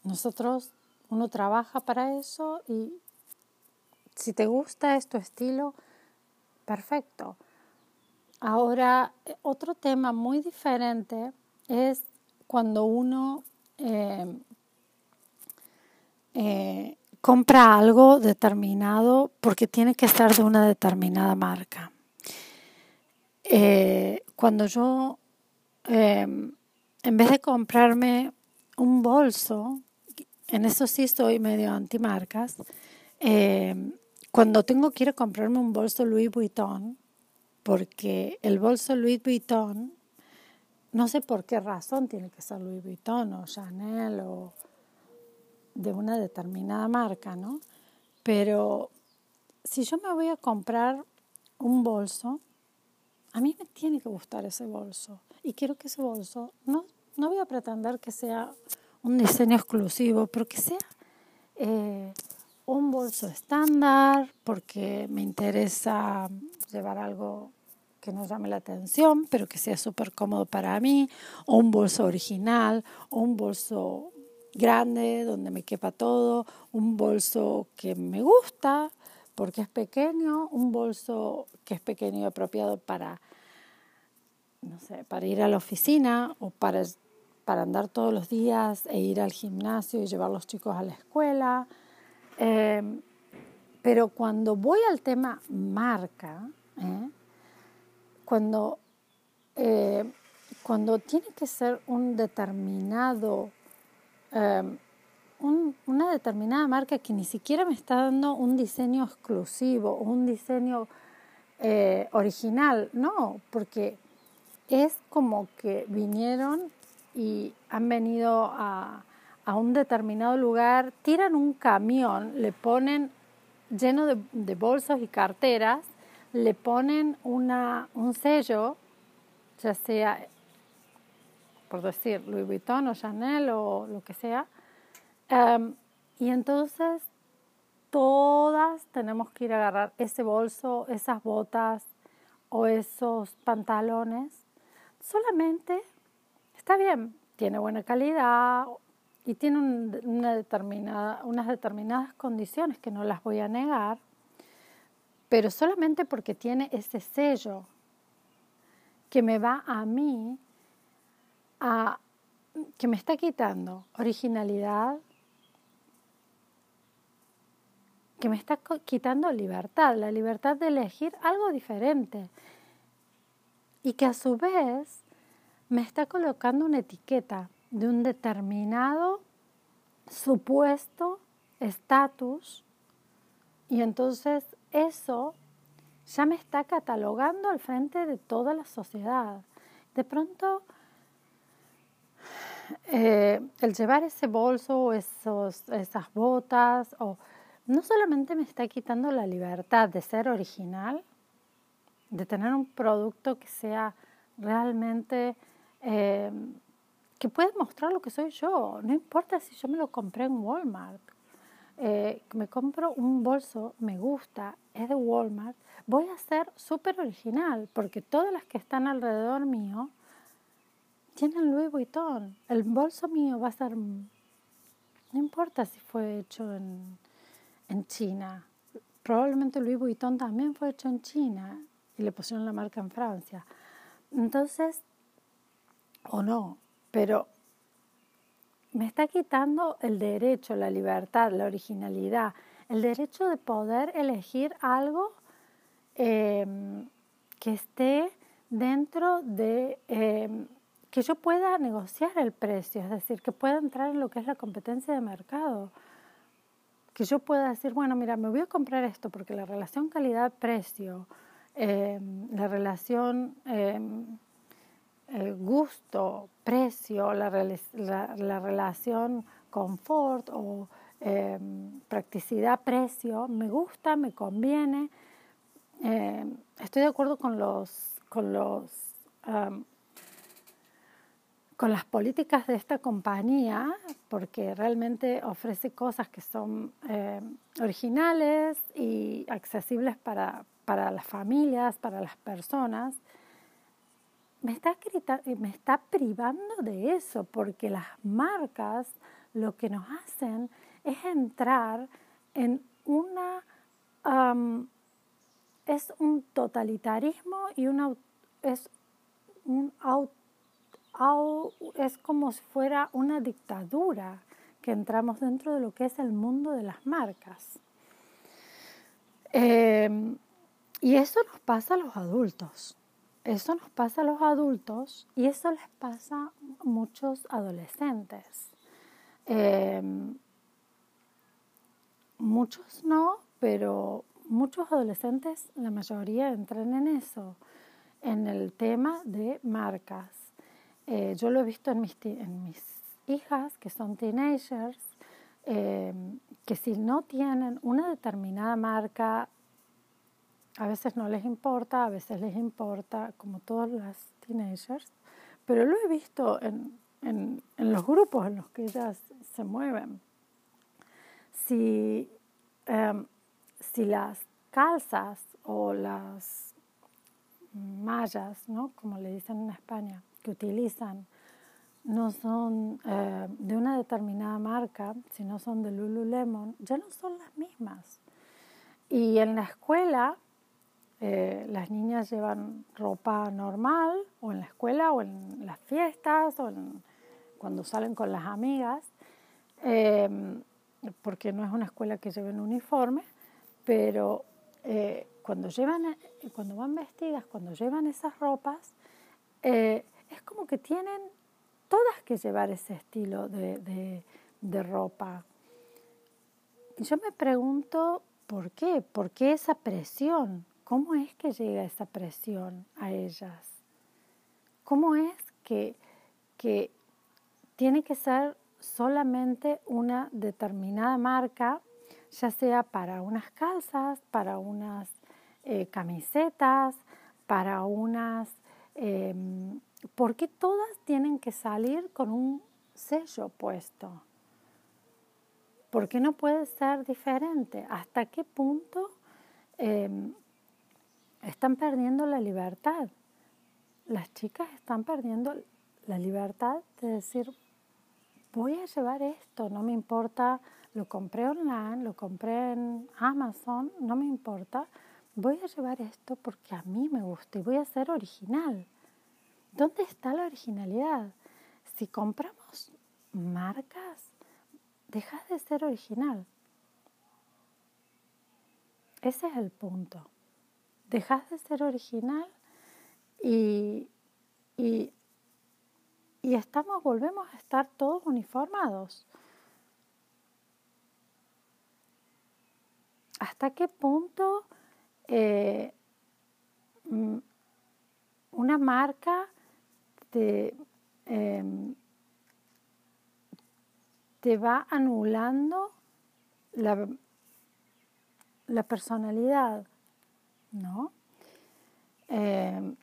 S1: Nosotros, uno trabaja para eso y si te gusta este estilo, perfecto. Ahora, otro tema muy diferente es cuando uno eh, eh, compra algo determinado porque tiene que ser de una determinada marca. cuando yo en vez de comprarme un bolso, en eso sí estoy medio antimarcas, eh, cuando tengo quiero comprarme un bolso Louis Vuitton, porque el bolso Louis Vuitton, no sé por qué razón tiene que ser Louis Vuitton o Chanel o de una determinada marca, ¿no? Pero si yo me voy a comprar un bolso, a mí me tiene que gustar ese bolso. Y quiero que ese bolso no no voy a pretender que sea un diseño exclusivo, pero que sea eh, un bolso estándar, porque me interesa llevar algo que no llame la atención, pero que sea súper cómodo para mí, o un bolso original, o un bolso grande donde me quepa todo, un bolso que me gusta porque es pequeño, un bolso que es pequeño y apropiado para, no sé, para ir a la oficina o para para andar todos los días e ir al gimnasio y llevar a los chicos a la escuela. Em, pero cuando voy al tema marca, ¿eh? Cuando, eh, cuando tiene que ser un determinado, em, una determinada marca que ni siquiera me está dando un diseño exclusivo, un diseño eh, original, no, porque es como que vinieron y han venido a, un determinado lugar, tiran un camión, le ponen lleno de, bolsos y carteras, le ponen una, un sello, ya sea, por decir, Louis Vuitton o Chanel o lo que sea, em, Y entonces todas tenemos que ir a agarrar ese bolso, esas botas o esos pantalones. Solamente está bien, tiene buena calidad y tiene una determinada, unas determinadas condiciones que no las voy a negar, pero solamente porque tiene ese sello que me va a mí que me está quitando originalidad, que me está quitando libertad, la libertad de elegir algo diferente. Y que a su vez me está colocando una etiqueta de un determinado supuesto estatus y entonces eso ya me está catalogando al frente de toda la sociedad. De pronto, eh, el llevar ese bolso o esas botas, o, no solamente me está quitando la libertad de ser original, de tener un producto que sea realmente, eh, que pueda mostrar lo que soy yo. No importa si yo me lo compré en Walmart, eh, me compro un bolso, me gusta, es de Walmart, voy a ser súper original, porque todas las que están alrededor mío tienen Louis Vuitton. El bolso mío va a ser, no importa si fue hecho en, en China, probablemente Louis Vuitton también fue hecho en China y le pusieron la marca en Francia. Entonces, o no, pero me está quitando el derecho, la libertad, la originalidad, el derecho de poder elegir algo em, que esté dentro de em, que yo pueda negociar el precio, es decir, que pueda entrar en lo que es la competencia de mercado. Que yo pueda decir, bueno, mira, me voy a comprar esto porque la relación calidad-precio, em, la relación gusto, precio, la, la, relación confort o em, practicidad, precio, me gusta, me conviene. Em, estoy de acuerdo con los, con los con las políticas de esta compañía, porque realmente ofrece cosas que son em, originales y accesibles para, para las familias, para las personas me está, me está privando de eso, porque las marcas lo que nos hacen es entrar en una... es un totalitarismo y es, un, es como si fuera una dictadura que entramos dentro de lo que es el mundo de las marcas. Em, y eso nos pasa a los adultos. Eso nos pasa a los adultos y eso les pasa a muchos adolescentes. Em, muchos no, pero muchos adolescentes, la mayoría entran en eso, en el tema de marcas. Eh, yo lo he visto en mis, en mis hijas, que son teenagers, em, que si no tienen una determinada marca a veces no les importa, a veces les importa, como todas las teenagers, pero lo he visto en, en, los grupos en los que ellas se mueven. Si, em, si las calzas o las mallas, ¿no? como le dicen en España, que utilizan, no son eh, de una determinada marca, sino son de Lululemon, ya no son las mismas. Y en la escuela eh, las niñas llevan ropa normal o en la escuela o en las fiestas o cuando salen con las amigas, eh, porque no es una escuela que lleven uniforme, pero eh, cuando, llevan, cuando van vestidas, cuando llevan esas ropas, es como que tienen todas que llevar ese estilo de, ropa. Yo me pregunto, ¿por qué? ¿Por qué esa presión? ¿Cómo es que llega esa presión a ellas? ¿Cómo es que, que tiene que ser solamente una determinada marca, ya sea para unas calzas, para unas eh, camisetas, para unas... Eh, ¿Por qué todas tienen que salir con un sello puesto? ¿Por qué no puede ser diferente? ¿Hasta qué punto em, están perdiendo la libertad? Las chicas están perdiendo la libertad de decir, voy a llevar esto, no me importa, lo compré online, lo compré en Amazon, no me importa, voy a llevar esto porque a mí me gusta y voy a ser original. ¿Dónde está la originalidad? Si compramos marcas, dejas de ser original. Ese es el punto. Dejas de ser original y, y, y estamos, volvemos a estar todos uniformados. ¿Hasta qué punto eh, mm, una marca te, em, te va anulando la, la personalidad, ¿no? Em,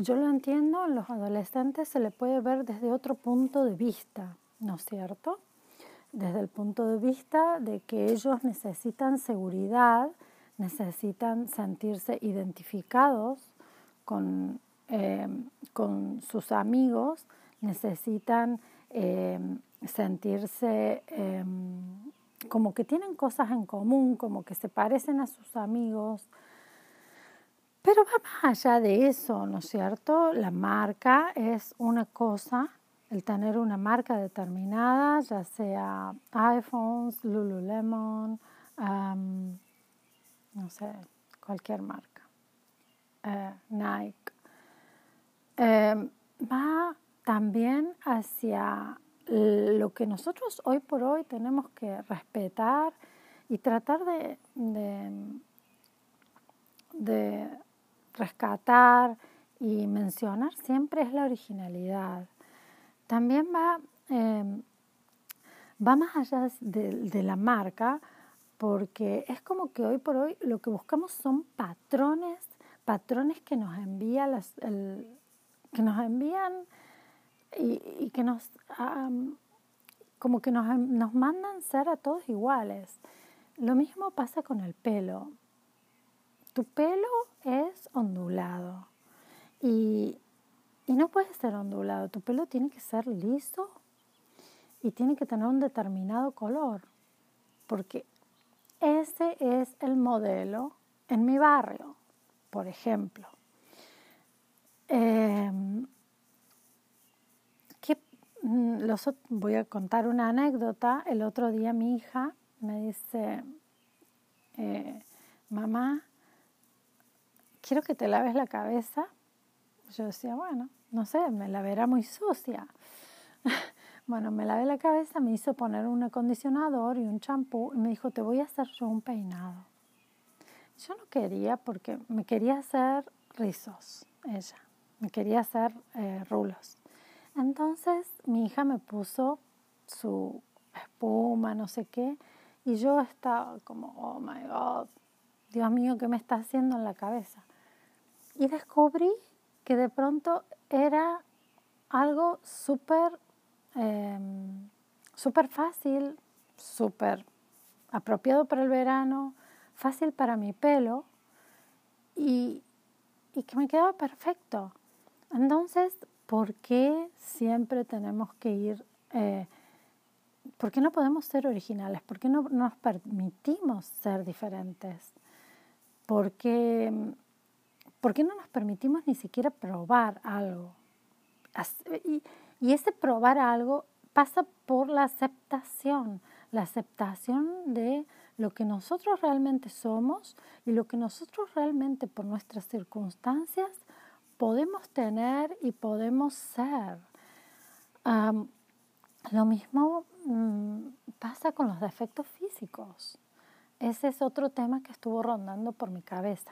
S1: yo lo entiendo, en los adolescentes se le puede ver desde otro punto de vista, ¿no es cierto? Desde el punto de vista de que ellos necesitan seguridad, necesitan sentirse identificados con, eh, con sus amigos, necesitan eh, sentirse eh, como que tienen cosas en común, como que se parecen a sus amigos. Pero va más allá de eso, ¿no es cierto? La marca es una cosa, el tener una marca determinada, ya sea iPhones, Lululemon, no sé, cualquier marca, eh, Nike, em, va también hacia lo que nosotros hoy por hoy tenemos que respetar y tratar de, de, rescatar y mencionar siempre es la originalidad. También va, em, va más allá de la marca porque es como que hoy por hoy lo que buscamos son patrones, patrones que nos envía las, que nos envían y, que nos como que nos, nos mandan ser a todos iguales. Lo mismo pasa con el pelo. Tu pelo es ondulado y, y no puede ser ondulado. Tu pelo tiene que ser liso y tiene que tener un determinado color. Porque ese es el modelo en mi barrio, por ejemplo. Em, mm, voy a contar una anécdota. El otro día mi hija me dice, eh, mamá, quiero que te laves la cabeza. Yo decía, bueno, no sé, me la verá muy sucia. Bueno, me lavé la cabeza, me hizo poner un acondicionador y un champú y me dijo, te voy a hacer yo un peinado. Yo no quería porque me quería hacer rizos, ella, me quería hacer eh, rulos. Entonces mi hija me puso su espuma, no sé qué, y yo estaba como, oh my God, Dios mío, ¿qué me está haciendo en la cabeza? Y descubrí que de pronto era algo súper Em, súper fácil, súper apropiado para el verano, fácil para mi pelo y, y que me quedaba perfecto. Entonces, ¿por qué siempre tenemos que ir? Eh, ¿Por qué no podemos ser originales? ¿Por qué no nos permitimos ser diferentes? ¿Por qué, ¿Por qué no nos permitimos ni siquiera probar algo? Y, y ese probar algo pasa por la aceptación, la aceptación de lo que nosotros realmente somos y lo que nosotros realmente por nuestras circunstancias podemos tener y podemos ser. lo mismo mm, pasa con los defectos físicos. Ese es otro tema que estuvo rondando por mi cabeza.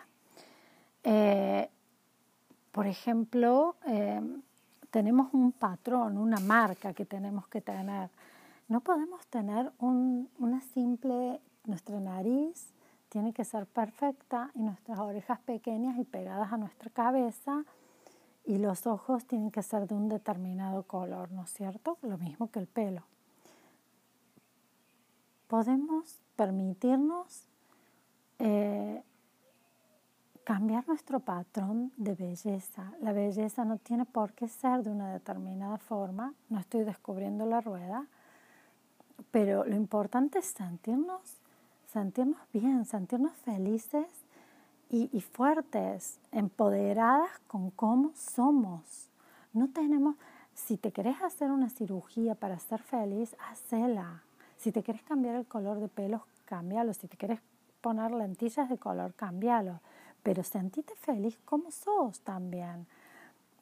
S1: Eh, por ejemplo, em, tenemos un patrón, una marca que tenemos que tener. No podemos tener un, una simple, nuestra nariz tiene que ser perfecta y nuestras orejas pequeñas y pegadas a nuestra cabeza y los ojos tienen que ser de un determinado color, ¿no es cierto? Lo mismo que el pelo. podemos permitirnos eh, cambiar nuestro patrón de belleza. La belleza no tiene por qué ser de una determinada forma, no estoy descubriendo la rueda, pero lo importante es sentirnos, sentirnos bien, sentirnos felices y, y fuertes, empoderadas con cómo somos. No tenemos, si te querés hacer una cirugía para ser feliz, hacela. Si te quieres cambiar el color de pelo, cámbialo. Si te quieres poner lentillas de color, cámbialo. Pero sentite feliz como sos también.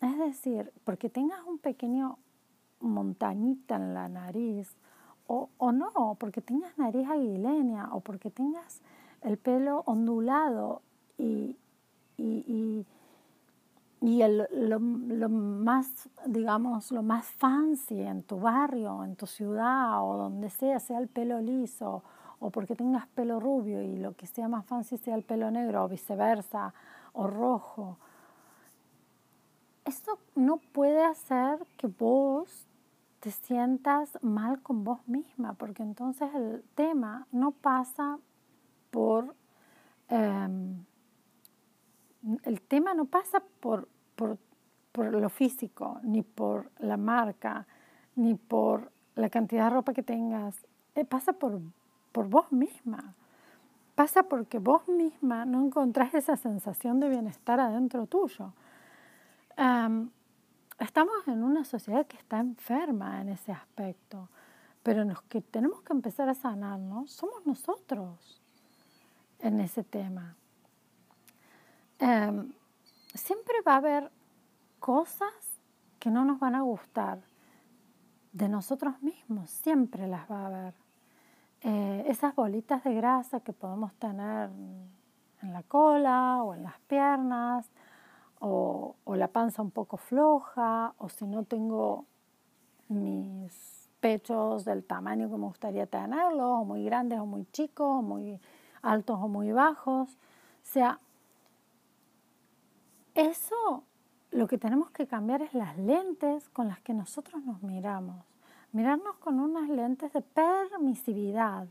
S1: Es decir, porque tengas un pequeño montañita en la nariz, o, o no, porque tengas nariz aguileña, o porque tengas el pelo ondulado y, y, y, el, lo, lo, más, digamos, lo más fancy en tu barrio, en tu ciudad o donde sea, sea el pelo liso o porque tengas pelo rubio y lo que sea más fancy sea el pelo negro o viceversa, o rojo. Esto no puede hacer que vos te sientas mal con vos misma, porque entonces el tema no pasa por... Em, el tema no pasa por, por, por lo físico, ni por la marca, ni por la cantidad de ropa que tengas. Eh, pasa por por vos misma. Pasa porque vos misma no encontrás esa sensación de bienestar adentro tuyo. estamos en una sociedad que está enferma en ese aspecto, pero los que tenemos que empezar a sanarnos somos nosotros en ese tema. Siempre va a haber cosas que no nos van a gustar de nosotros mismos, siempre las va a haber. Eh, esas bolitas de grasa que podemos tener en la cola o en las piernas, o, o, la panza un poco floja, o si no tengo mis pechos del tamaño que me gustaría tenerlos, o muy grandes o muy chicos, o muy altos o muy bajos. O sea, eso lo que tenemos que cambiar es las lentes con las que nosotros nos miramos mirarnos con unas lentes de permisividad.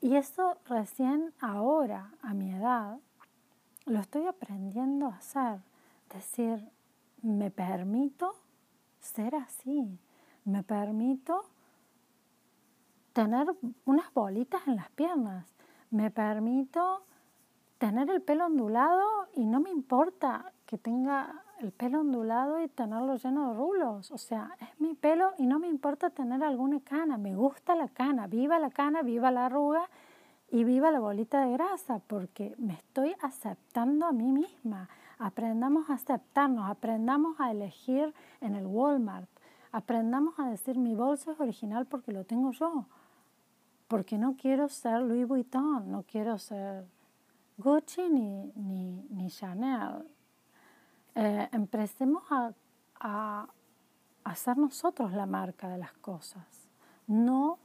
S1: Y eso recién ahora, a mi edad, lo estoy aprendiendo a hacer. Decir, me permito ser así, me permito tener unas bolitas en las piernas, me permito tener el pelo ondulado y no me importa que tenga el pelo ondulado y tenerlo lleno de rulos. O sea, es mi pelo y no me importa tener alguna cana. Me gusta la cana. Viva la cana, viva la arruga y viva la bolita de grasa porque me estoy aceptando a mí misma. Aprendamos a aceptarnos, aprendamos a elegir en el Walmart. Aprendamos a decir mi bolso es original porque lo tengo yo. Porque no quiero ser Louis Vuitton, no quiero ser Gucci ni, ni, Chanel. Eh, empecemos a, a, ser nosotros la marca de las cosas, no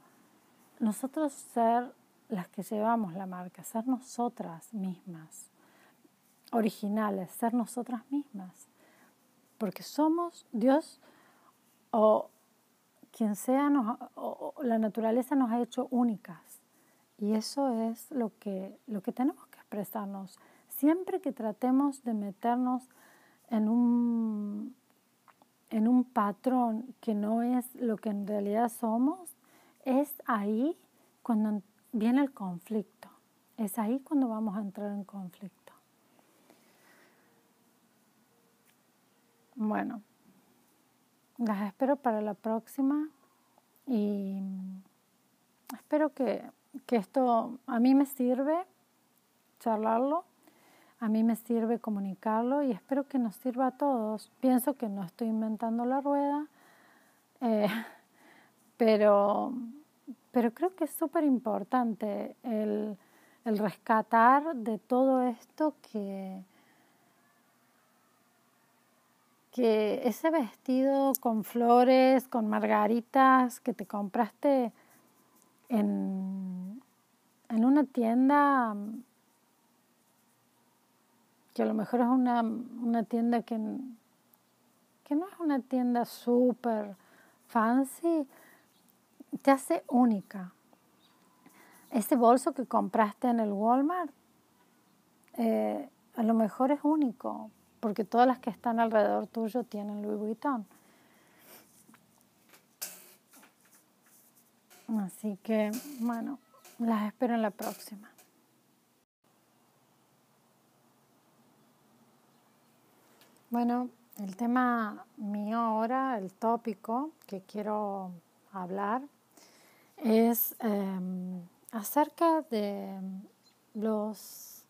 S1: nosotros ser las que llevamos la marca, ser nosotras mismas, originales, ser nosotras mismas, porque somos Dios o quien sea, la naturaleza nos ha hecho únicas. Y eso es lo que, lo que tenemos Siempre que tratemos de meternos en un, en un patrón que no es lo que en realidad somos, es ahí cuando viene el conflicto. Es ahí cuando vamos a entrar en conflicto. Bueno, las espero para la próxima y espero que, que esto a mí me sirve charlarlo a mí me sirve comunicarlo y espero que nos sirva a todos. Pienso que no estoy inventando la rueda, eh, pero, pero creo que es súper importante el, el rescatar de todo esto que, que ese vestido con flores, con margaritas que te compraste en, en una tienda que a lo mejor es una, una tienda que, que no es una tienda súper fancy, te hace única. ese bolso que compraste en el Walmart eh, a lo mejor es único, porque todas las que están alrededor tuyo tienen Louis Vuitton. Así que, bueno, las espero en la próxima. Bueno, el tema mío ahora, el tópico que quiero hablar, es em, acerca de los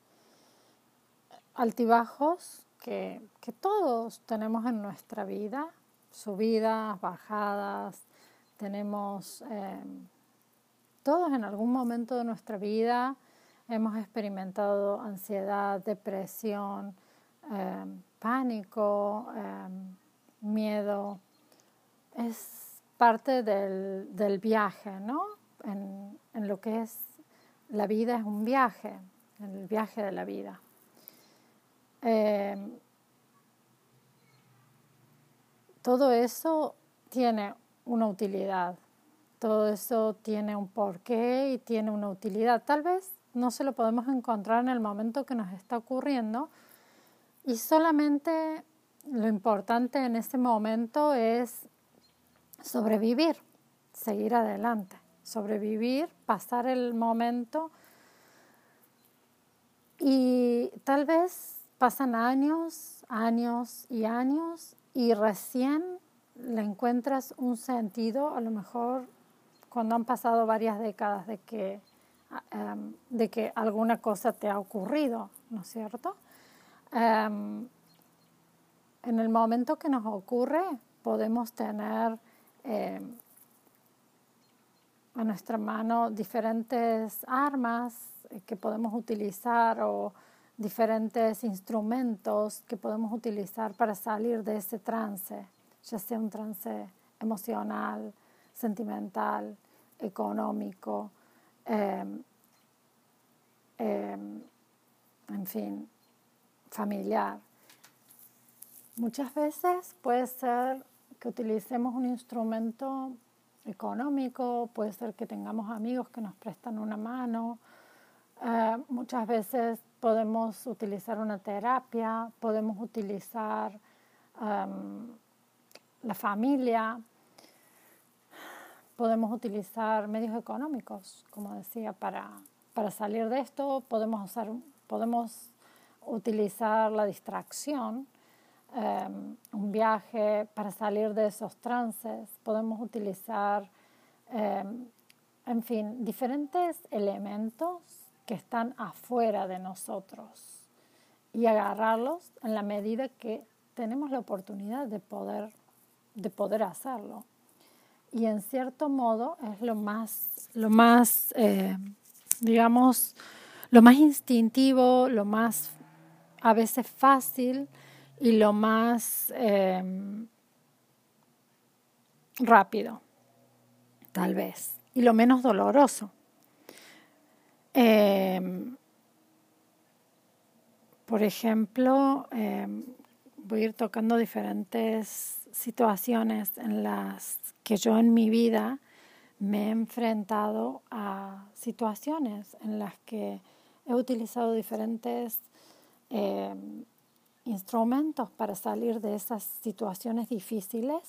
S1: altibajos que, que, todos tenemos en nuestra vida, subidas, bajadas, tenemos em, todos en algún momento de nuestra vida hemos experimentado ansiedad, depresión, em, pánico, em, miedo. Es parte del, viaje, ¿no? En, lo que es la vida es un viaje, el viaje de la vida. Em, todo eso tiene una utilidad, todo eso tiene un porqué y tiene una utilidad. Tal vez no se lo podemos encontrar en el momento que nos está ocurriendo, y solamente lo importante en ese momento es sobrevivir, seguir adelante, sobrevivir, pasar el momento y tal vez pasan años, años y años y recién le encuentras un sentido, a lo mejor cuando han pasado varias décadas de que, em, de que alguna cosa te ha ocurrido, ¿no es cierto? Em, en el momento que nos ocurre, podemos tener em, a nuestra mano diferentes armas que podemos utilizar o diferentes instrumentos que podemos utilizar para salir de ese trance, ya sea un trance emocional, sentimental, económico, em, en fin, familiar. Muchas veces puede ser que utilicemos un instrumento económico, puede ser que tengamos amigos que nos prestan una mano, eh, muchas veces podemos utilizar una terapia, podemos utilizar em, la familia, podemos utilizar medios económicos, como decía, para, para salir de esto, podemos, usar, podemos utilizar la distracción, em, un viaje para salir de esos trances, podemos utilizar, em, en fin, diferentes elementos que están afuera de nosotros y agarrarlos en la medida que tenemos la oportunidad de poder, de poder hacerlo. Y en cierto modo es lo más, lo más eh, digamos, lo más instintivo, lo más a veces fácil y lo más em, rápido, tal vez, y lo menos doloroso. Em, por ejemplo, em, voy a ir tocando diferentes situaciones en las que yo en mi vida me he enfrentado a situaciones en las que he utilizado diferentes Em, instrumentos para salir de esas situaciones difíciles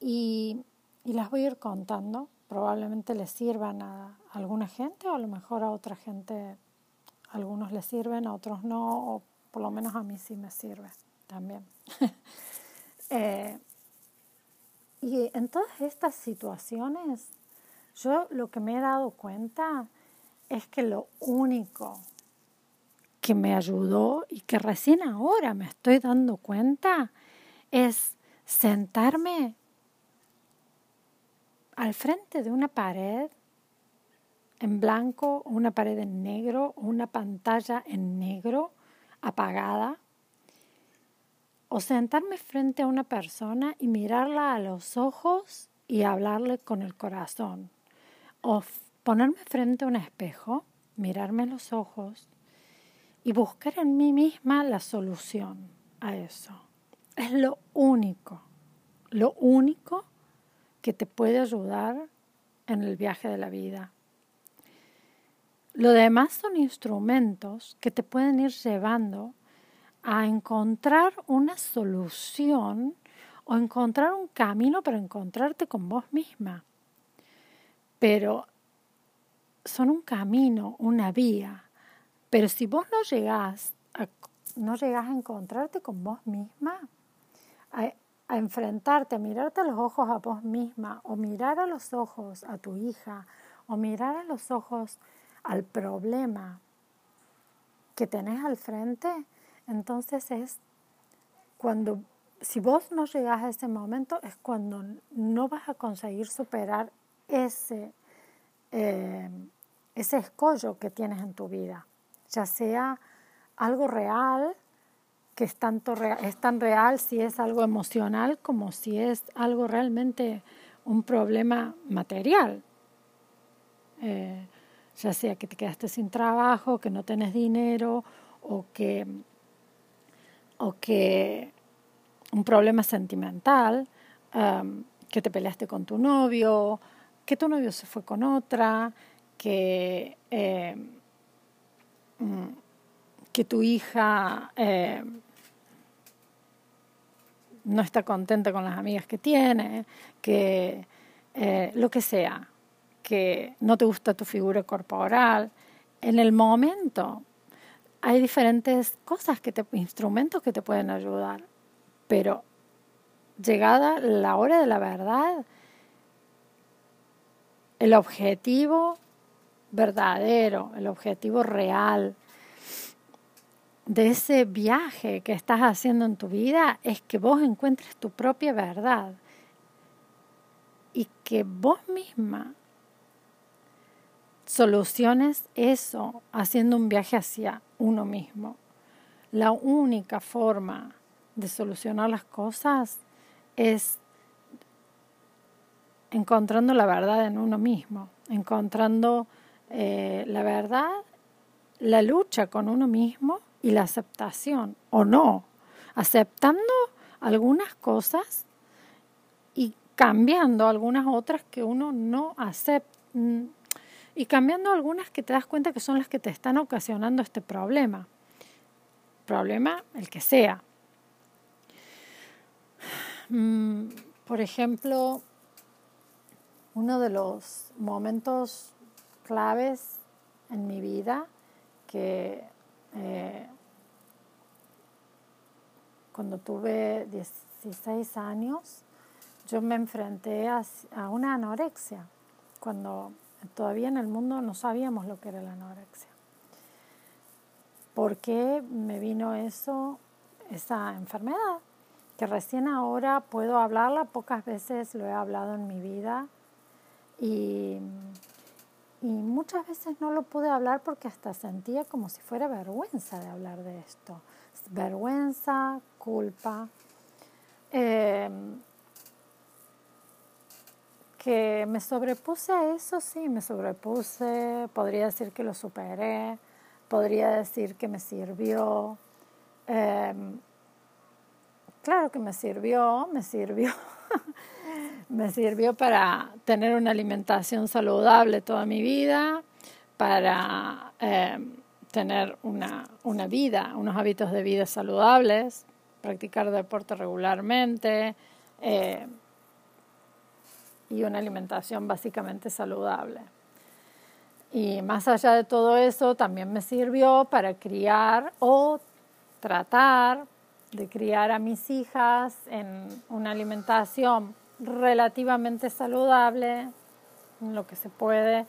S1: y, las voy a ir contando. Probablemente les sirvan a alguna gente o a lo mejor a otra gente, algunos les sirven, a otros no, o por lo menos a mí sí me sirve también. Eh, y en todas estas situaciones, yo lo que me he dado cuenta es que lo único que me ayudó y que recién ahora me estoy dando cuenta es sentarme al frente de una pared en blanco, una pared en negro, una pantalla en negro apagada, o sentarme frente a una persona y mirarla a los ojos y hablarle con el corazón, o ponerme frente a un espejo, mirarme a los ojos y buscar en mí misma la solución a eso. Es lo único, lo único que te puede ayudar en el viaje de la vida. Lo demás son instrumentos que te pueden ir llevando a encontrar una solución o encontrar un camino para encontrarte con vos misma. Pero son un camino, una vía. Pero si vos no llegás a, no a encontrarte con vos misma, a, a enfrentarte, a mirarte a los ojos a vos misma, o mirar a los ojos a tu hija, o mirar a los ojos al problema que tenés al frente, entonces es cuando, si vos no llegás a ese momento, es cuando no vas a conseguir superar ese, eh, ese escollo que tienes en tu vida, ya sea algo real, que es, tanto es tan real si es algo emocional como si es algo realmente un problema material. Eh, ya sea que te quedaste sin trabajo, que no tenés dinero o que, o que un problema sentimental, que te peleaste con tu novio, que tu novio se fue con otra, que, eh, que tu hija eh, no está contenta con las amigas que tiene, que eh, lo que sea, que no te gusta tu figura corporal. En el momento hay diferentes cosas, que te, instrumentos que te pueden ayudar, pero llegada la hora de la verdad, el objetivo verdadero, el objetivo real de ese viaje que estás haciendo en tu vida es que vos encuentres tu propia verdad y que vos misma soluciones eso haciendo un viaje hacia uno mismo. La única forma de solucionar las cosas es encontrando la verdad en uno mismo, encontrando eh, la verdad, la lucha con uno mismo y la aceptación, o no, aceptando algunas cosas y cambiando algunas otras que uno no acepta, y cambiando algunas que te das cuenta que son las que te están ocasionando este problema. Problema el que sea. Mm, por ejemplo, uno de los momentos claves en mi vida que eh, cuando tuve 16 años, yo me enfrenté a, a una anorexia, cuando todavía en el mundo no sabíamos lo que era la anorexia. ¿Por qué me vino eso, esa enfermedad? Que recién ahora puedo hablarla, pocas veces lo he hablado en mi vida y, y muchas veces no lo pude hablar porque hasta sentía como si fuera vergüenza de hablar de esto. Vergüenza, culpa. Eh, que me sobrepuse a eso, sí, me sobrepuse, podría decir que lo superé, podría decir que me sirvió. Em, claro que me sirvió, me sirvió. me sirvió para tener una alimentación saludable toda mi vida, para em, tener una, una vida, unos hábitos de vida saludables, practicar deporte regularmente. Eh, y una alimentación básicamente saludable. Y más allá de todo eso, también me sirvió para criar o tratar de criar a mis hijas en una alimentación relativamente saludable, en lo que se puede,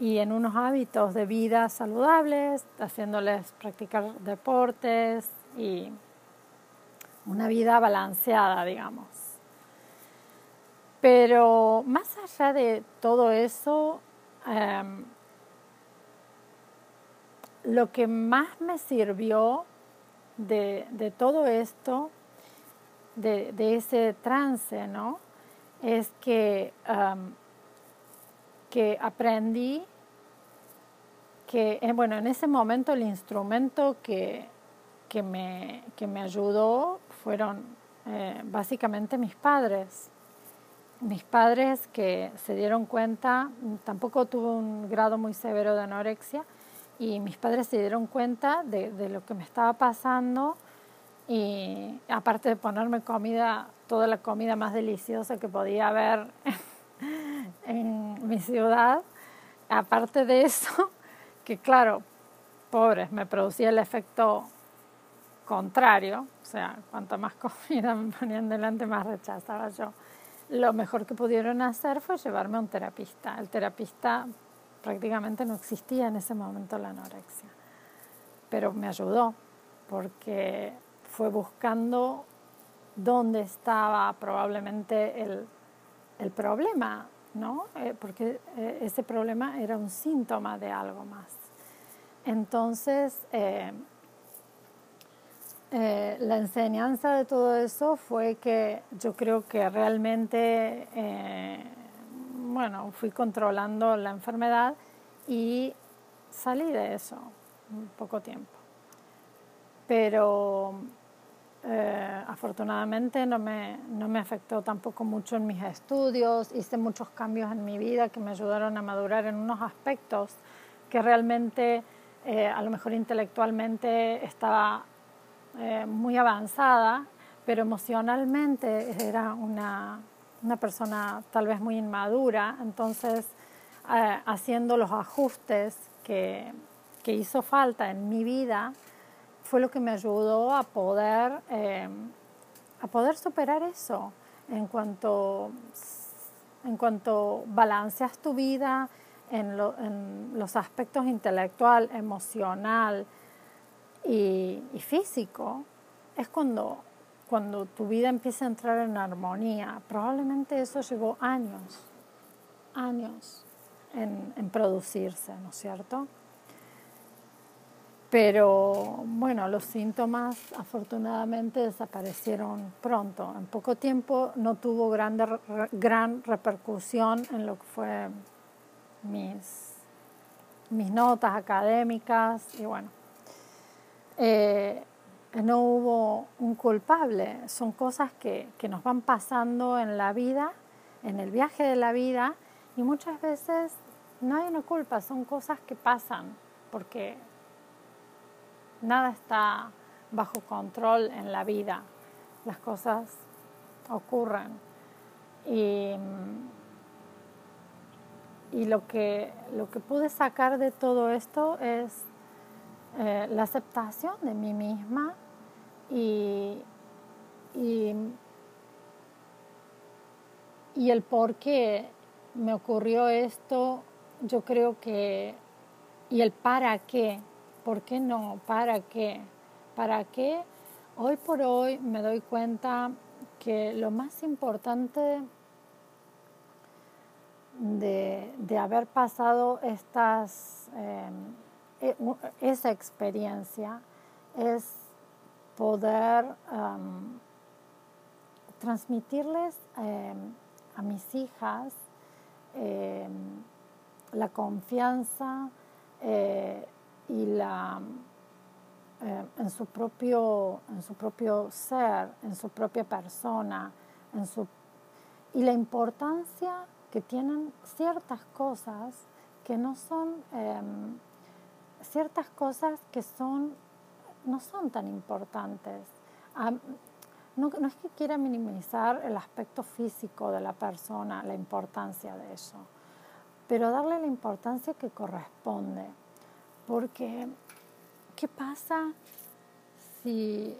S1: y en unos hábitos de vida saludables, haciéndoles practicar deportes y una vida balanceada, digamos. Pero más allá de todo eso, em, lo que más me sirvió de, todo esto, de, ese trance, ¿no? Es que, em, que aprendí que, eh, bueno, en ese momento el instrumento que, que, me, que me ayudó fueron eh, básicamente mis padres mis padres que se dieron cuenta, tampoco tuve un grado muy severo de anorexia, y mis padres se dieron cuenta de, lo que me estaba pasando y aparte de ponerme comida, toda la comida más deliciosa que podía haber en mi ciudad, aparte de eso, que claro, pobres, me producía el efecto contrario, o sea, cuanto más comida me ponían delante, más rechazaba yo. Lo mejor que pudieron hacer fue llevarme a un terapista. El terapista prácticamente no existía en ese momento la anorexia, pero me ayudó porque fue buscando dónde estaba probablemente el, el problema, ¿no? Eh, porque eh, ese problema era un síntoma de algo más. Entonces, eh, la enseñanza de todo eso fue que yo creo que realmente, bueno, fui controlando la enfermedad y salí de eso en poco tiempo. Pero eh, afortunadamente no me, no me afectó tampoco mucho en mis estudios, hice muchos cambios en mi vida que me ayudaron a madurar en unos aspectos que realmente a lo mejor intelectualmente estaba eh, muy avanzada, pero emocionalmente era una, una persona tal vez muy inmadura, entonces eh, haciendo los ajustes que, que, hizo falta en mi vida fue lo que me ayudó a poder, eh, a poder superar eso en cuanto, en cuanto balanceas tu vida en, lo, en los aspectos intelectual, emocional, y, físico, es cuando, cuando tu vida empieza a entrar en armonía. Probablemente eso llevó años, años en, producirse, ¿no es cierto? Pero bueno, los síntomas afortunadamente desaparecieron pronto. En poco tiempo no tuvo grande, gran repercusión en lo que fue mis, mis notas académicas y bueno, eh, no hubo un culpable, son cosas que, que nos van pasando en la vida, en el viaje de la vida, y muchas veces no hay una culpa, son cosas que pasan, porque nada está bajo control en la vida, las cosas ocurren. Y, y lo, que, lo que pude sacar de todo esto es eh, la aceptación de mí misma y, y, el por qué me ocurrió esto, yo creo que, y el para qué, ¿por qué no? ¿Para qué? ¿Para qué? Hoy por hoy me doy cuenta que lo más importante de, de haber pasado estas... Eh, esa experiencia es poder transmitirles em, a mis hijas em, la confianza eh, y la eh, en su propio en su propio ser en su propia persona en su y la importancia que tienen ciertas cosas que no son em, ciertas cosas que son, no son tan importantes. no, no, es que quiera minimizar el aspecto físico de la persona, la importancia de eso, pero darle la importancia que corresponde. Porque, ¿qué pasa si,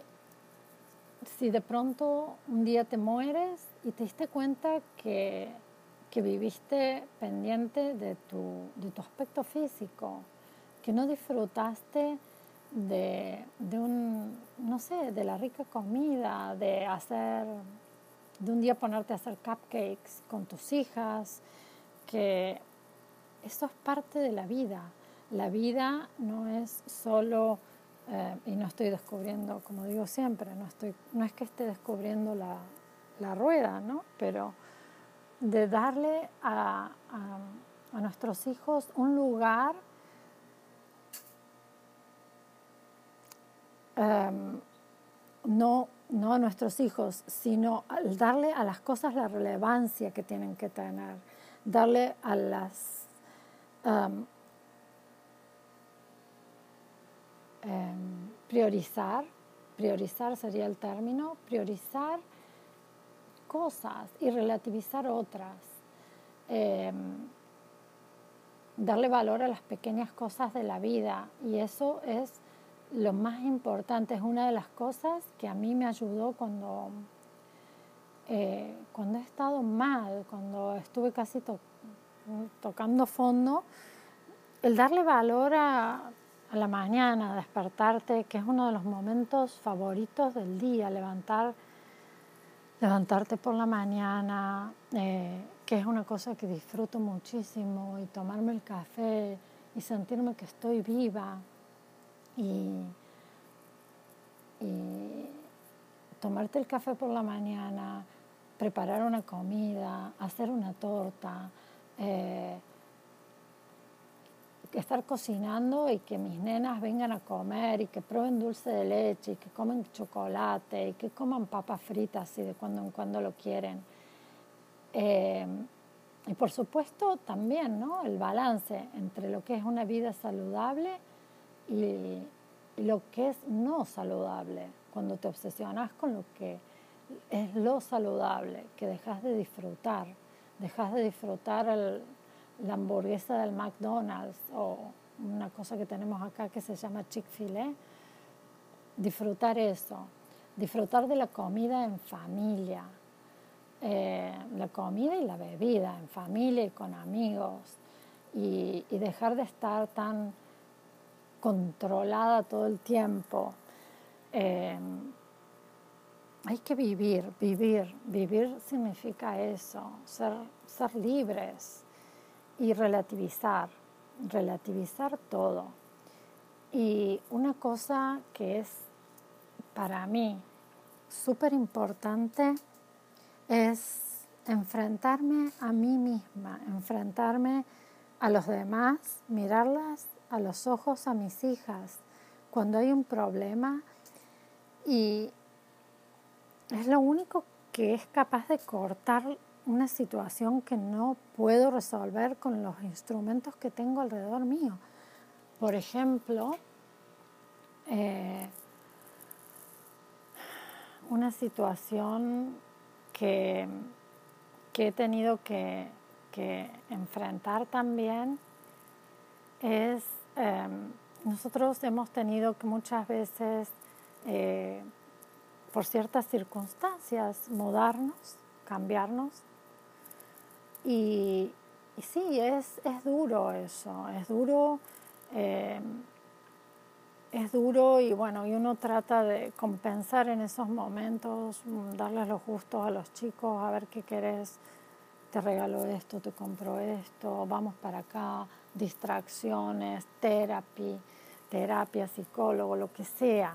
S1: si de pronto un día te mueres y te diste cuenta que, que viviste pendiente de tu, de tu aspecto físico? que no disfrutaste de, de, un, no sé, de la rica comida, de hacer, de un día ponerte a hacer cupcakes con tus hijas, que eso es parte de la vida. La vida no es solo, eh, y no estoy descubriendo, como digo siempre, no, estoy, no es que esté descubriendo la, la rueda, ¿no? Pero de darle a, a, a nuestros hijos un lugar Em, no no a nuestros hijos, sino al darle a las cosas la relevancia que tienen que tener, darle a las um, em, priorizar, priorizar sería el término, priorizar cosas y relativizar otras. Em, darle valor a las pequeñas cosas de la vida y eso es lo más importante, es una de las cosas que a mí me ayudó cuando, eh, cuando he estado mal, cuando estuve casi tocando fondo, el darle valor a, a la mañana, despertarte, que es uno de los momentos favoritos del día, levantar levantarte por la mañana, eh, que es una cosa que disfruto muchísimo, y tomarme el café y sentirme que estoy viva y, y tomarte el café por la mañana, preparar una comida, hacer una torta. Eh, estar cocinando y que mis nenas vengan a comer y que prueben dulce de leche y que comen chocolate y que coman papas fritas y de cuando en cuando lo quieren. Eh, y por supuesto también ¿no? el balance entre lo que es una vida saludable y, lo que es no saludable. Cuando te obsesionas con lo que es lo saludable, que dejas de disfrutar, dejas de disfrutar la hamburguesa del McDonald's o una cosa que tenemos acá que se llama Chick-fil-A, disfrutar eso, disfrutar de la comida en familia, eh, la comida y la bebida en familia y con amigos y, dejar de estar tan controlada todo el tiempo. Eh, hay que vivir, vivir, vivir significa eso, ser, ser libres, y relativizar, relativizar todo. Y una cosa que es para mí súper importante es enfrentarme a mí misma, enfrentarme a los demás, mirarlas a los ojos a mis hijas cuando hay un problema y es lo único que es capaz de cortar una situación que no puedo resolver con los instrumentos que tengo alrededor mío. Por ejemplo, eh, una situación que, que he tenido que, enfrentar también es, em, nosotros hemos tenido que muchas veces, eh, por ciertas circunstancias, mudarnos, cambiarnos. Y, sí, es, es, duro eso, es duro, eh, es duro y bueno, y uno trata de compensar en esos momentos, mm, darles los gustos a los chicos, a ver qué querés, te regalo esto, te compro esto, vamos para acá, distracciones, terapia, terapia, psicólogo, lo que sea,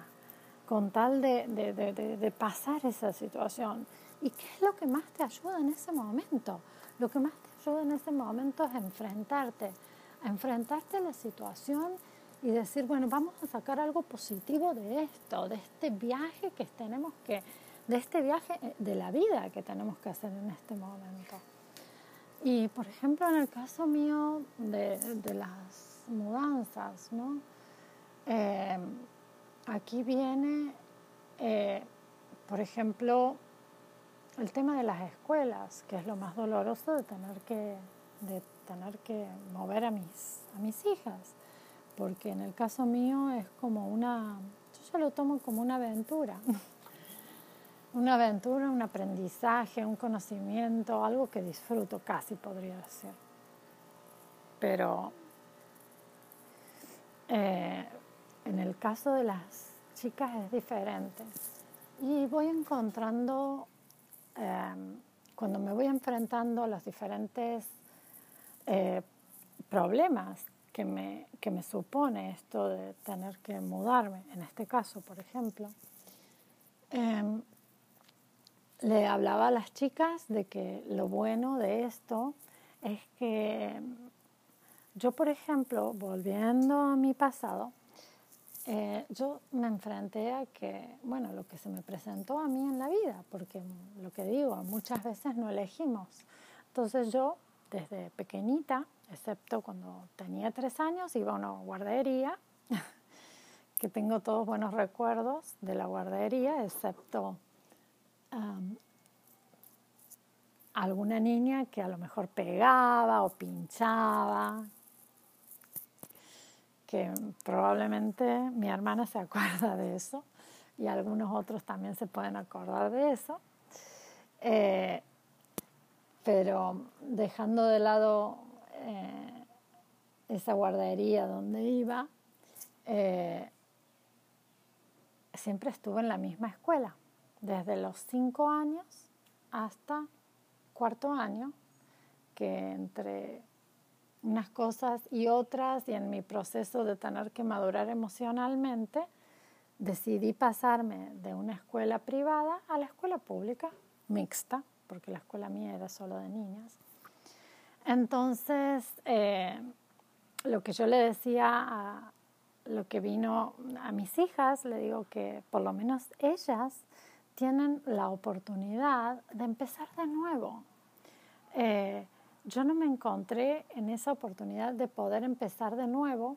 S1: con tal de, de, de, de pasar esa situación. ¿Y qué es lo que más te ayuda en ese momento? Lo que más te ayuda en ese momento es enfrentarte, enfrentarte a la situación y decir, bueno, vamos a sacar algo positivo de esto, de este viaje que tenemos que, de este viaje eh, de la vida que tenemos que hacer en este momento. Y por ejemplo, en el caso mío de, las mudanzas, ¿no? Eh, aquí viene, eh, por ejemplo, el tema de las escuelas, que es lo más doloroso de tener que, de tener que mover a mis, a mis hijas, porque en el caso mío es como una, yo ya lo tomo como una aventura, una aventura, un aprendizaje, un conocimiento, algo que disfruto casi podría decir. Pero eh, en el caso de las chicas es diferente y voy encontrando Em, cuando me voy enfrentando a los diferentes eh, problemas que me, que me supone esto de tener que mudarme, en este caso, por ejemplo, em, le hablaba a las chicas de que lo bueno de esto es que yo, por ejemplo, volviendo a mi pasado, eh, yo me enfrenté a que, bueno, lo que se me presentó a mí en la vida, porque lo que digo, muchas veces no elegimos. Entonces yo, desde pequeñita, excepto cuando tenía tres años, iba a una guardería, que tengo todos buenos recuerdos de la guardería, excepto alguna niña que a lo mejor pegaba o pinchaba, que probablemente mi hermana se acuerda de eso y algunos otros también se pueden acordar de eso. Eh, pero dejando de lado eh, esa guardería donde iba, eh, siempre estuve en la misma escuela, desde los cinco años hasta cuarto año, que entre unas cosas y otras y en mi proceso de tener que madurar emocionalmente, decidí pasarme de una escuela privada a la escuela pública mixta, porque la escuela mía era solo de niñas. Entonces, eh, lo que yo le decía a lo que vino a mis hijas, le digo que por lo menos ellas tienen la oportunidad de empezar de nuevo. Eh, yo no me encontré en esa oportunidad de poder empezar de nuevo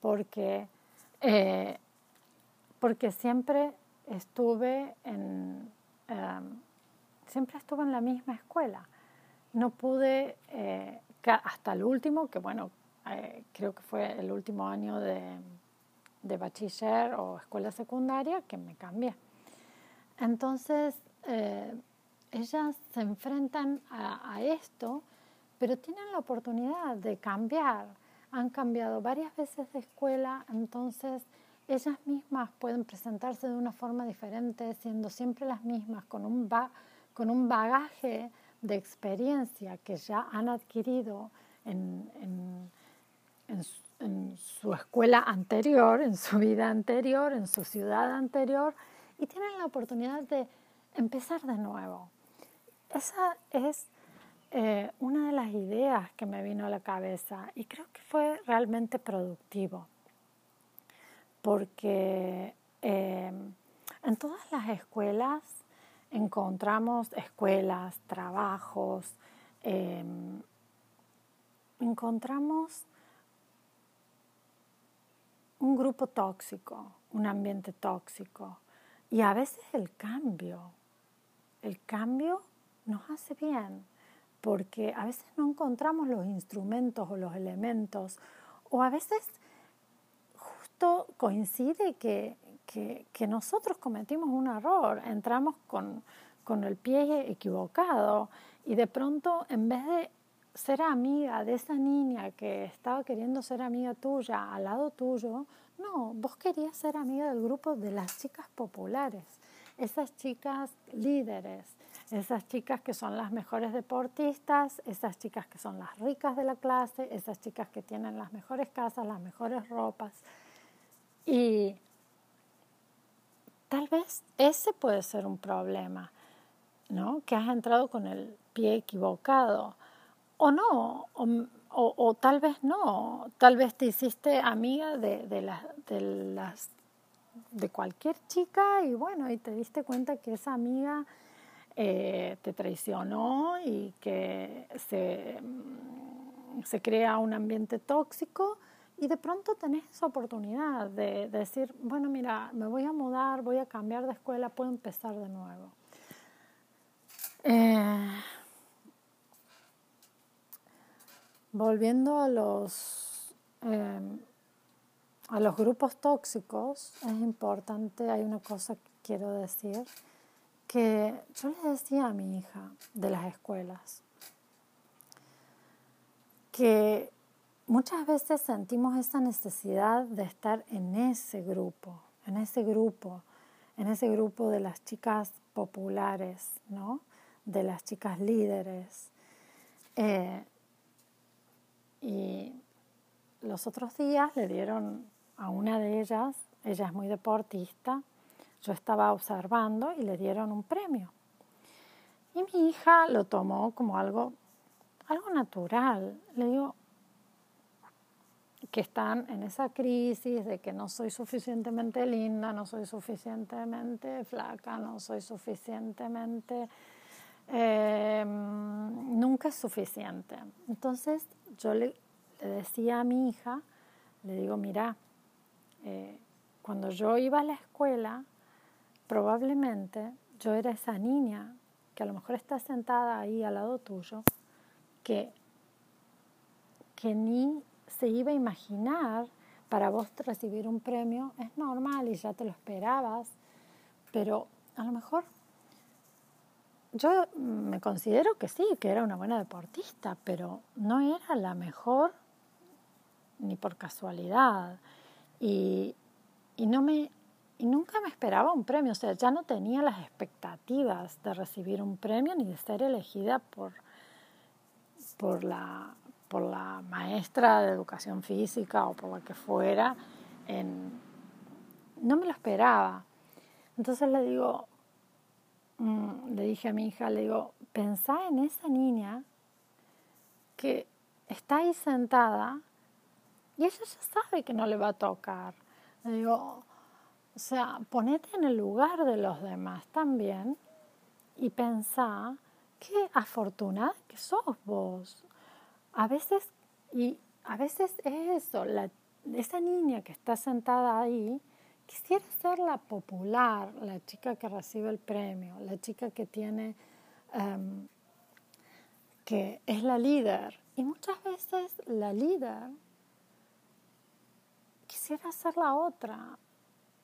S1: porque, eh, porque siempre estuve en, em, siempre estuve en la misma escuela. No pude, eh, hasta el último, que bueno, creo que fue el último año de, de bachiller o escuela secundaria, que me cambié. Entonces, ellas se enfrentan a esto pero tienen la oportunidad de cambiar. Han cambiado varias veces de escuela, entonces ellas mismas pueden presentarse de una forma diferente, siendo siempre las mismas, con un, con un bagaje de experiencia que ya han adquirido en, en su escuela anterior, en su vida anterior, en su ciudad anterior, y tienen la oportunidad de empezar de nuevo. Esa es eh, una de las ideas que me vino a la cabeza y creo que fue realmente productivo, porque eh, en todas las escuelas encontramos escuelas, trabajos, em, encontramos un grupo tóxico, un ambiente tóxico y a veces el cambio, el cambio nos hace bien porque a veces no encontramos los instrumentos o los elementos, o a veces justo coincide que, que, nosotros cometimos un error, entramos con, con el pie equivocado y de pronto en vez de ser amiga de esa niña que estaba queriendo ser amiga tuya al lado tuyo, no, vos querías ser amiga del grupo de las chicas populares, esas chicas líderes, esas chicas que son las mejores deportistas, esas chicas que son las ricas de la clase, esas chicas que tienen las mejores casas, las mejores ropas. Y tal vez ese puede ser un problema, ¿no? Que has entrado con el pie equivocado. O no, o, tal vez no, tal vez te hiciste amiga de, de, de las de cualquier chica y bueno, y te diste cuenta que esa amiga eh, te traicionó y que se, mm, se crea un ambiente tóxico y de pronto tenés esa oportunidad de, decir, bueno, mira, me voy a mudar, voy a cambiar de escuela, puedo empezar de nuevo. Eh, volviendo a los, eh, a los grupos tóxicos, es importante, hay una cosa que quiero decir, que yo le decía a mi hija de las escuelas que muchas veces sentimos esa necesidad de estar en ese grupo, en ese grupo, en ese grupo de las chicas populares, ¿no? de las chicas líderes. Eh, y los otros días le dieron a una de ellas, ella es muy deportista, yo estaba observando y le dieron un premio. Y mi hija lo tomó como algo, algo natural. Le digo, que están en esa crisis de que no soy suficientemente linda, no soy suficientemente flaca, no soy suficientemente... Eh, nunca es suficiente. Entonces yo le, decía a mi hija, le digo, mira, eh, cuando yo iba a la escuela, probablemente yo era esa niña que a lo mejor está sentada ahí al lado tuyo, que, que ni se iba a imaginar para vos recibir un premio, es normal y ya te lo esperabas, pero a lo mejor yo me considero que sí, que era una buena deportista, pero no era la mejor ni por casualidad. Y, y no me y nunca me esperaba un premio, o sea, ya no tenía las expectativas de recibir un premio ni de ser elegida por, por, la, por la maestra de educación física o por la que fuera. no me lo esperaba. Entonces le digo, mm, le dije a mi hija, le digo, pensá en esa niña que está ahí sentada y ella ya sabe que no le va a tocar. Le digo, o sea, ponete en el lugar de los demás también y pensá qué afortunada que sos vos. A veces, y a veces es eso, la, esa niña que está sentada ahí, quisiera ser la popular, la chica que recibe el premio, la chica que tiene, em, que es la líder. Y muchas veces la líder quisiera ser la otra,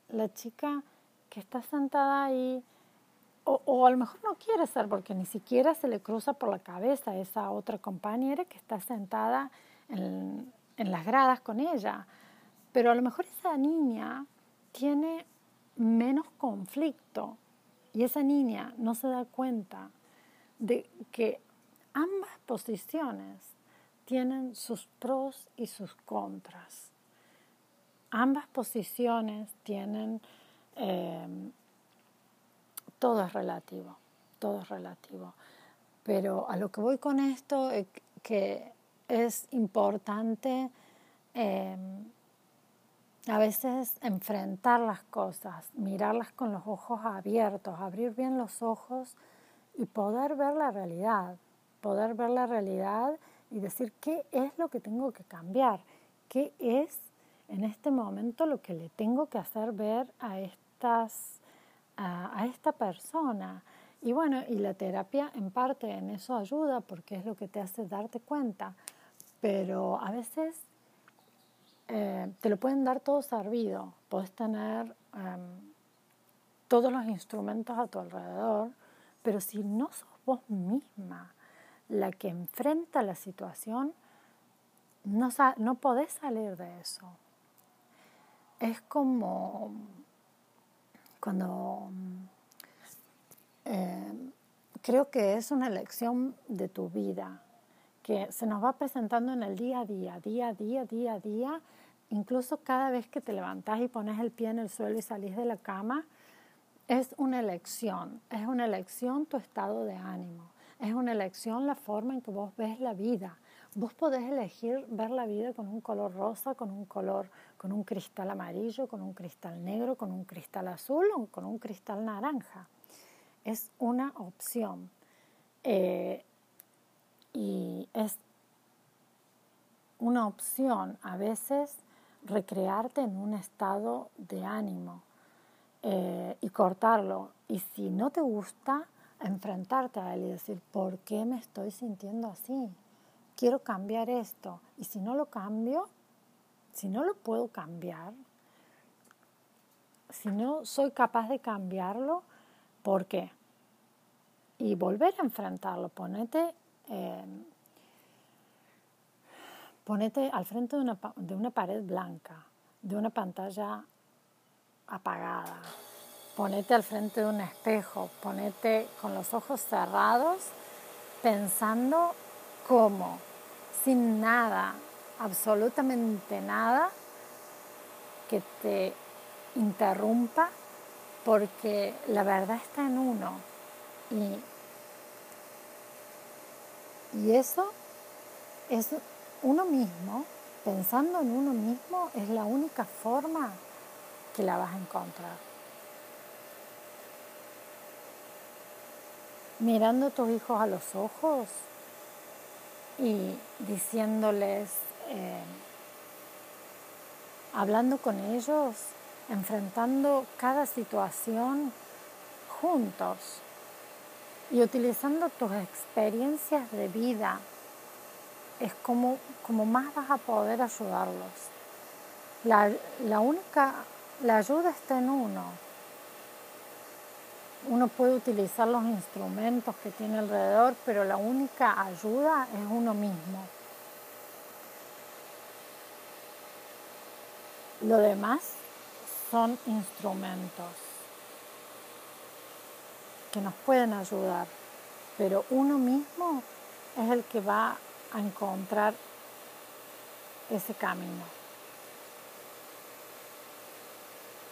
S1: la chica que está sentada ahí, o, a lo mejor no quiere ser porque ni siquiera se le cruza por la cabeza esa otra compañera que está sentada en, en las gradas con ella. Pero a lo mejor esa niña tiene menos conflicto y esa niña no se da cuenta de que ambas posiciones tienen sus pros y sus contras ambas posiciones tienen, eh, todo es relativo, todo es relativo. Pero a lo que voy con esto es que es importante eh, a veces enfrentar las cosas, mirarlas con los ojos abiertos, abrir bien los ojos y poder ver la realidad, poder ver la realidad y decir qué es lo que tengo que cambiar, qué es en este momento lo que le tengo que hacer ver a, estas, a, esta persona. Y bueno, y la terapia en parte en eso ayuda porque es lo que te hace darte cuenta, pero a veces eh, te lo pueden dar todo servido, puedes tener em, todos los instrumentos a tu alrededor, pero si no sos vos misma la que enfrenta la situación, no, no podés salir de eso. Es como cuando eh, creo que es una lección de tu vida que se nos va presentando en el día a día, día a día, día a día, incluso cada vez que te levantás y pones el pie en el suelo y salís de la cama, es una elección, es una elección tu estado de ánimo, es una elección la forma en que vos ves la vida, Vos podés elegir ver la vida con un color rosa, con un color, con un cristal amarillo, con un cristal negro, con un cristal azul o con un cristal naranja. Es una opción. Eh, y es una opción a veces recrearte en un estado de ánimo eh, y cortarlo. Y si no te gusta, enfrentarte a él y decir, ¿por qué me estoy sintiendo así? quiero cambiar esto. Y si no lo cambio, si no lo puedo cambiar, si no soy capaz de cambiarlo, ¿por qué? Y volver a enfrentarlo, ponete, eh, ponete al frente de una, de una pared blanca, de una pantalla apagada, ponete al frente de un espejo, ponete con los ojos cerrados pensando cómo sin nada, absolutamente nada que te interrumpa, porque la verdad está en uno. Y, y eso es uno mismo pensando en uno mismo es la única forma que la vas a encontrar. Mirando a tus hijos a los ojos y diciéndoles, eh, hablando con ellos, enfrentando cada situación juntos y utilizando tus experiencias de vida es como, como más vas a poder ayudarlos. La, la única, la ayuda está en uno. Uno puede utilizar los instrumentos que tiene alrededor, pero la única ayuda es uno mismo. Lo demás son instrumentos que nos pueden ayudar, pero uno mismo es el que va a encontrar ese camino.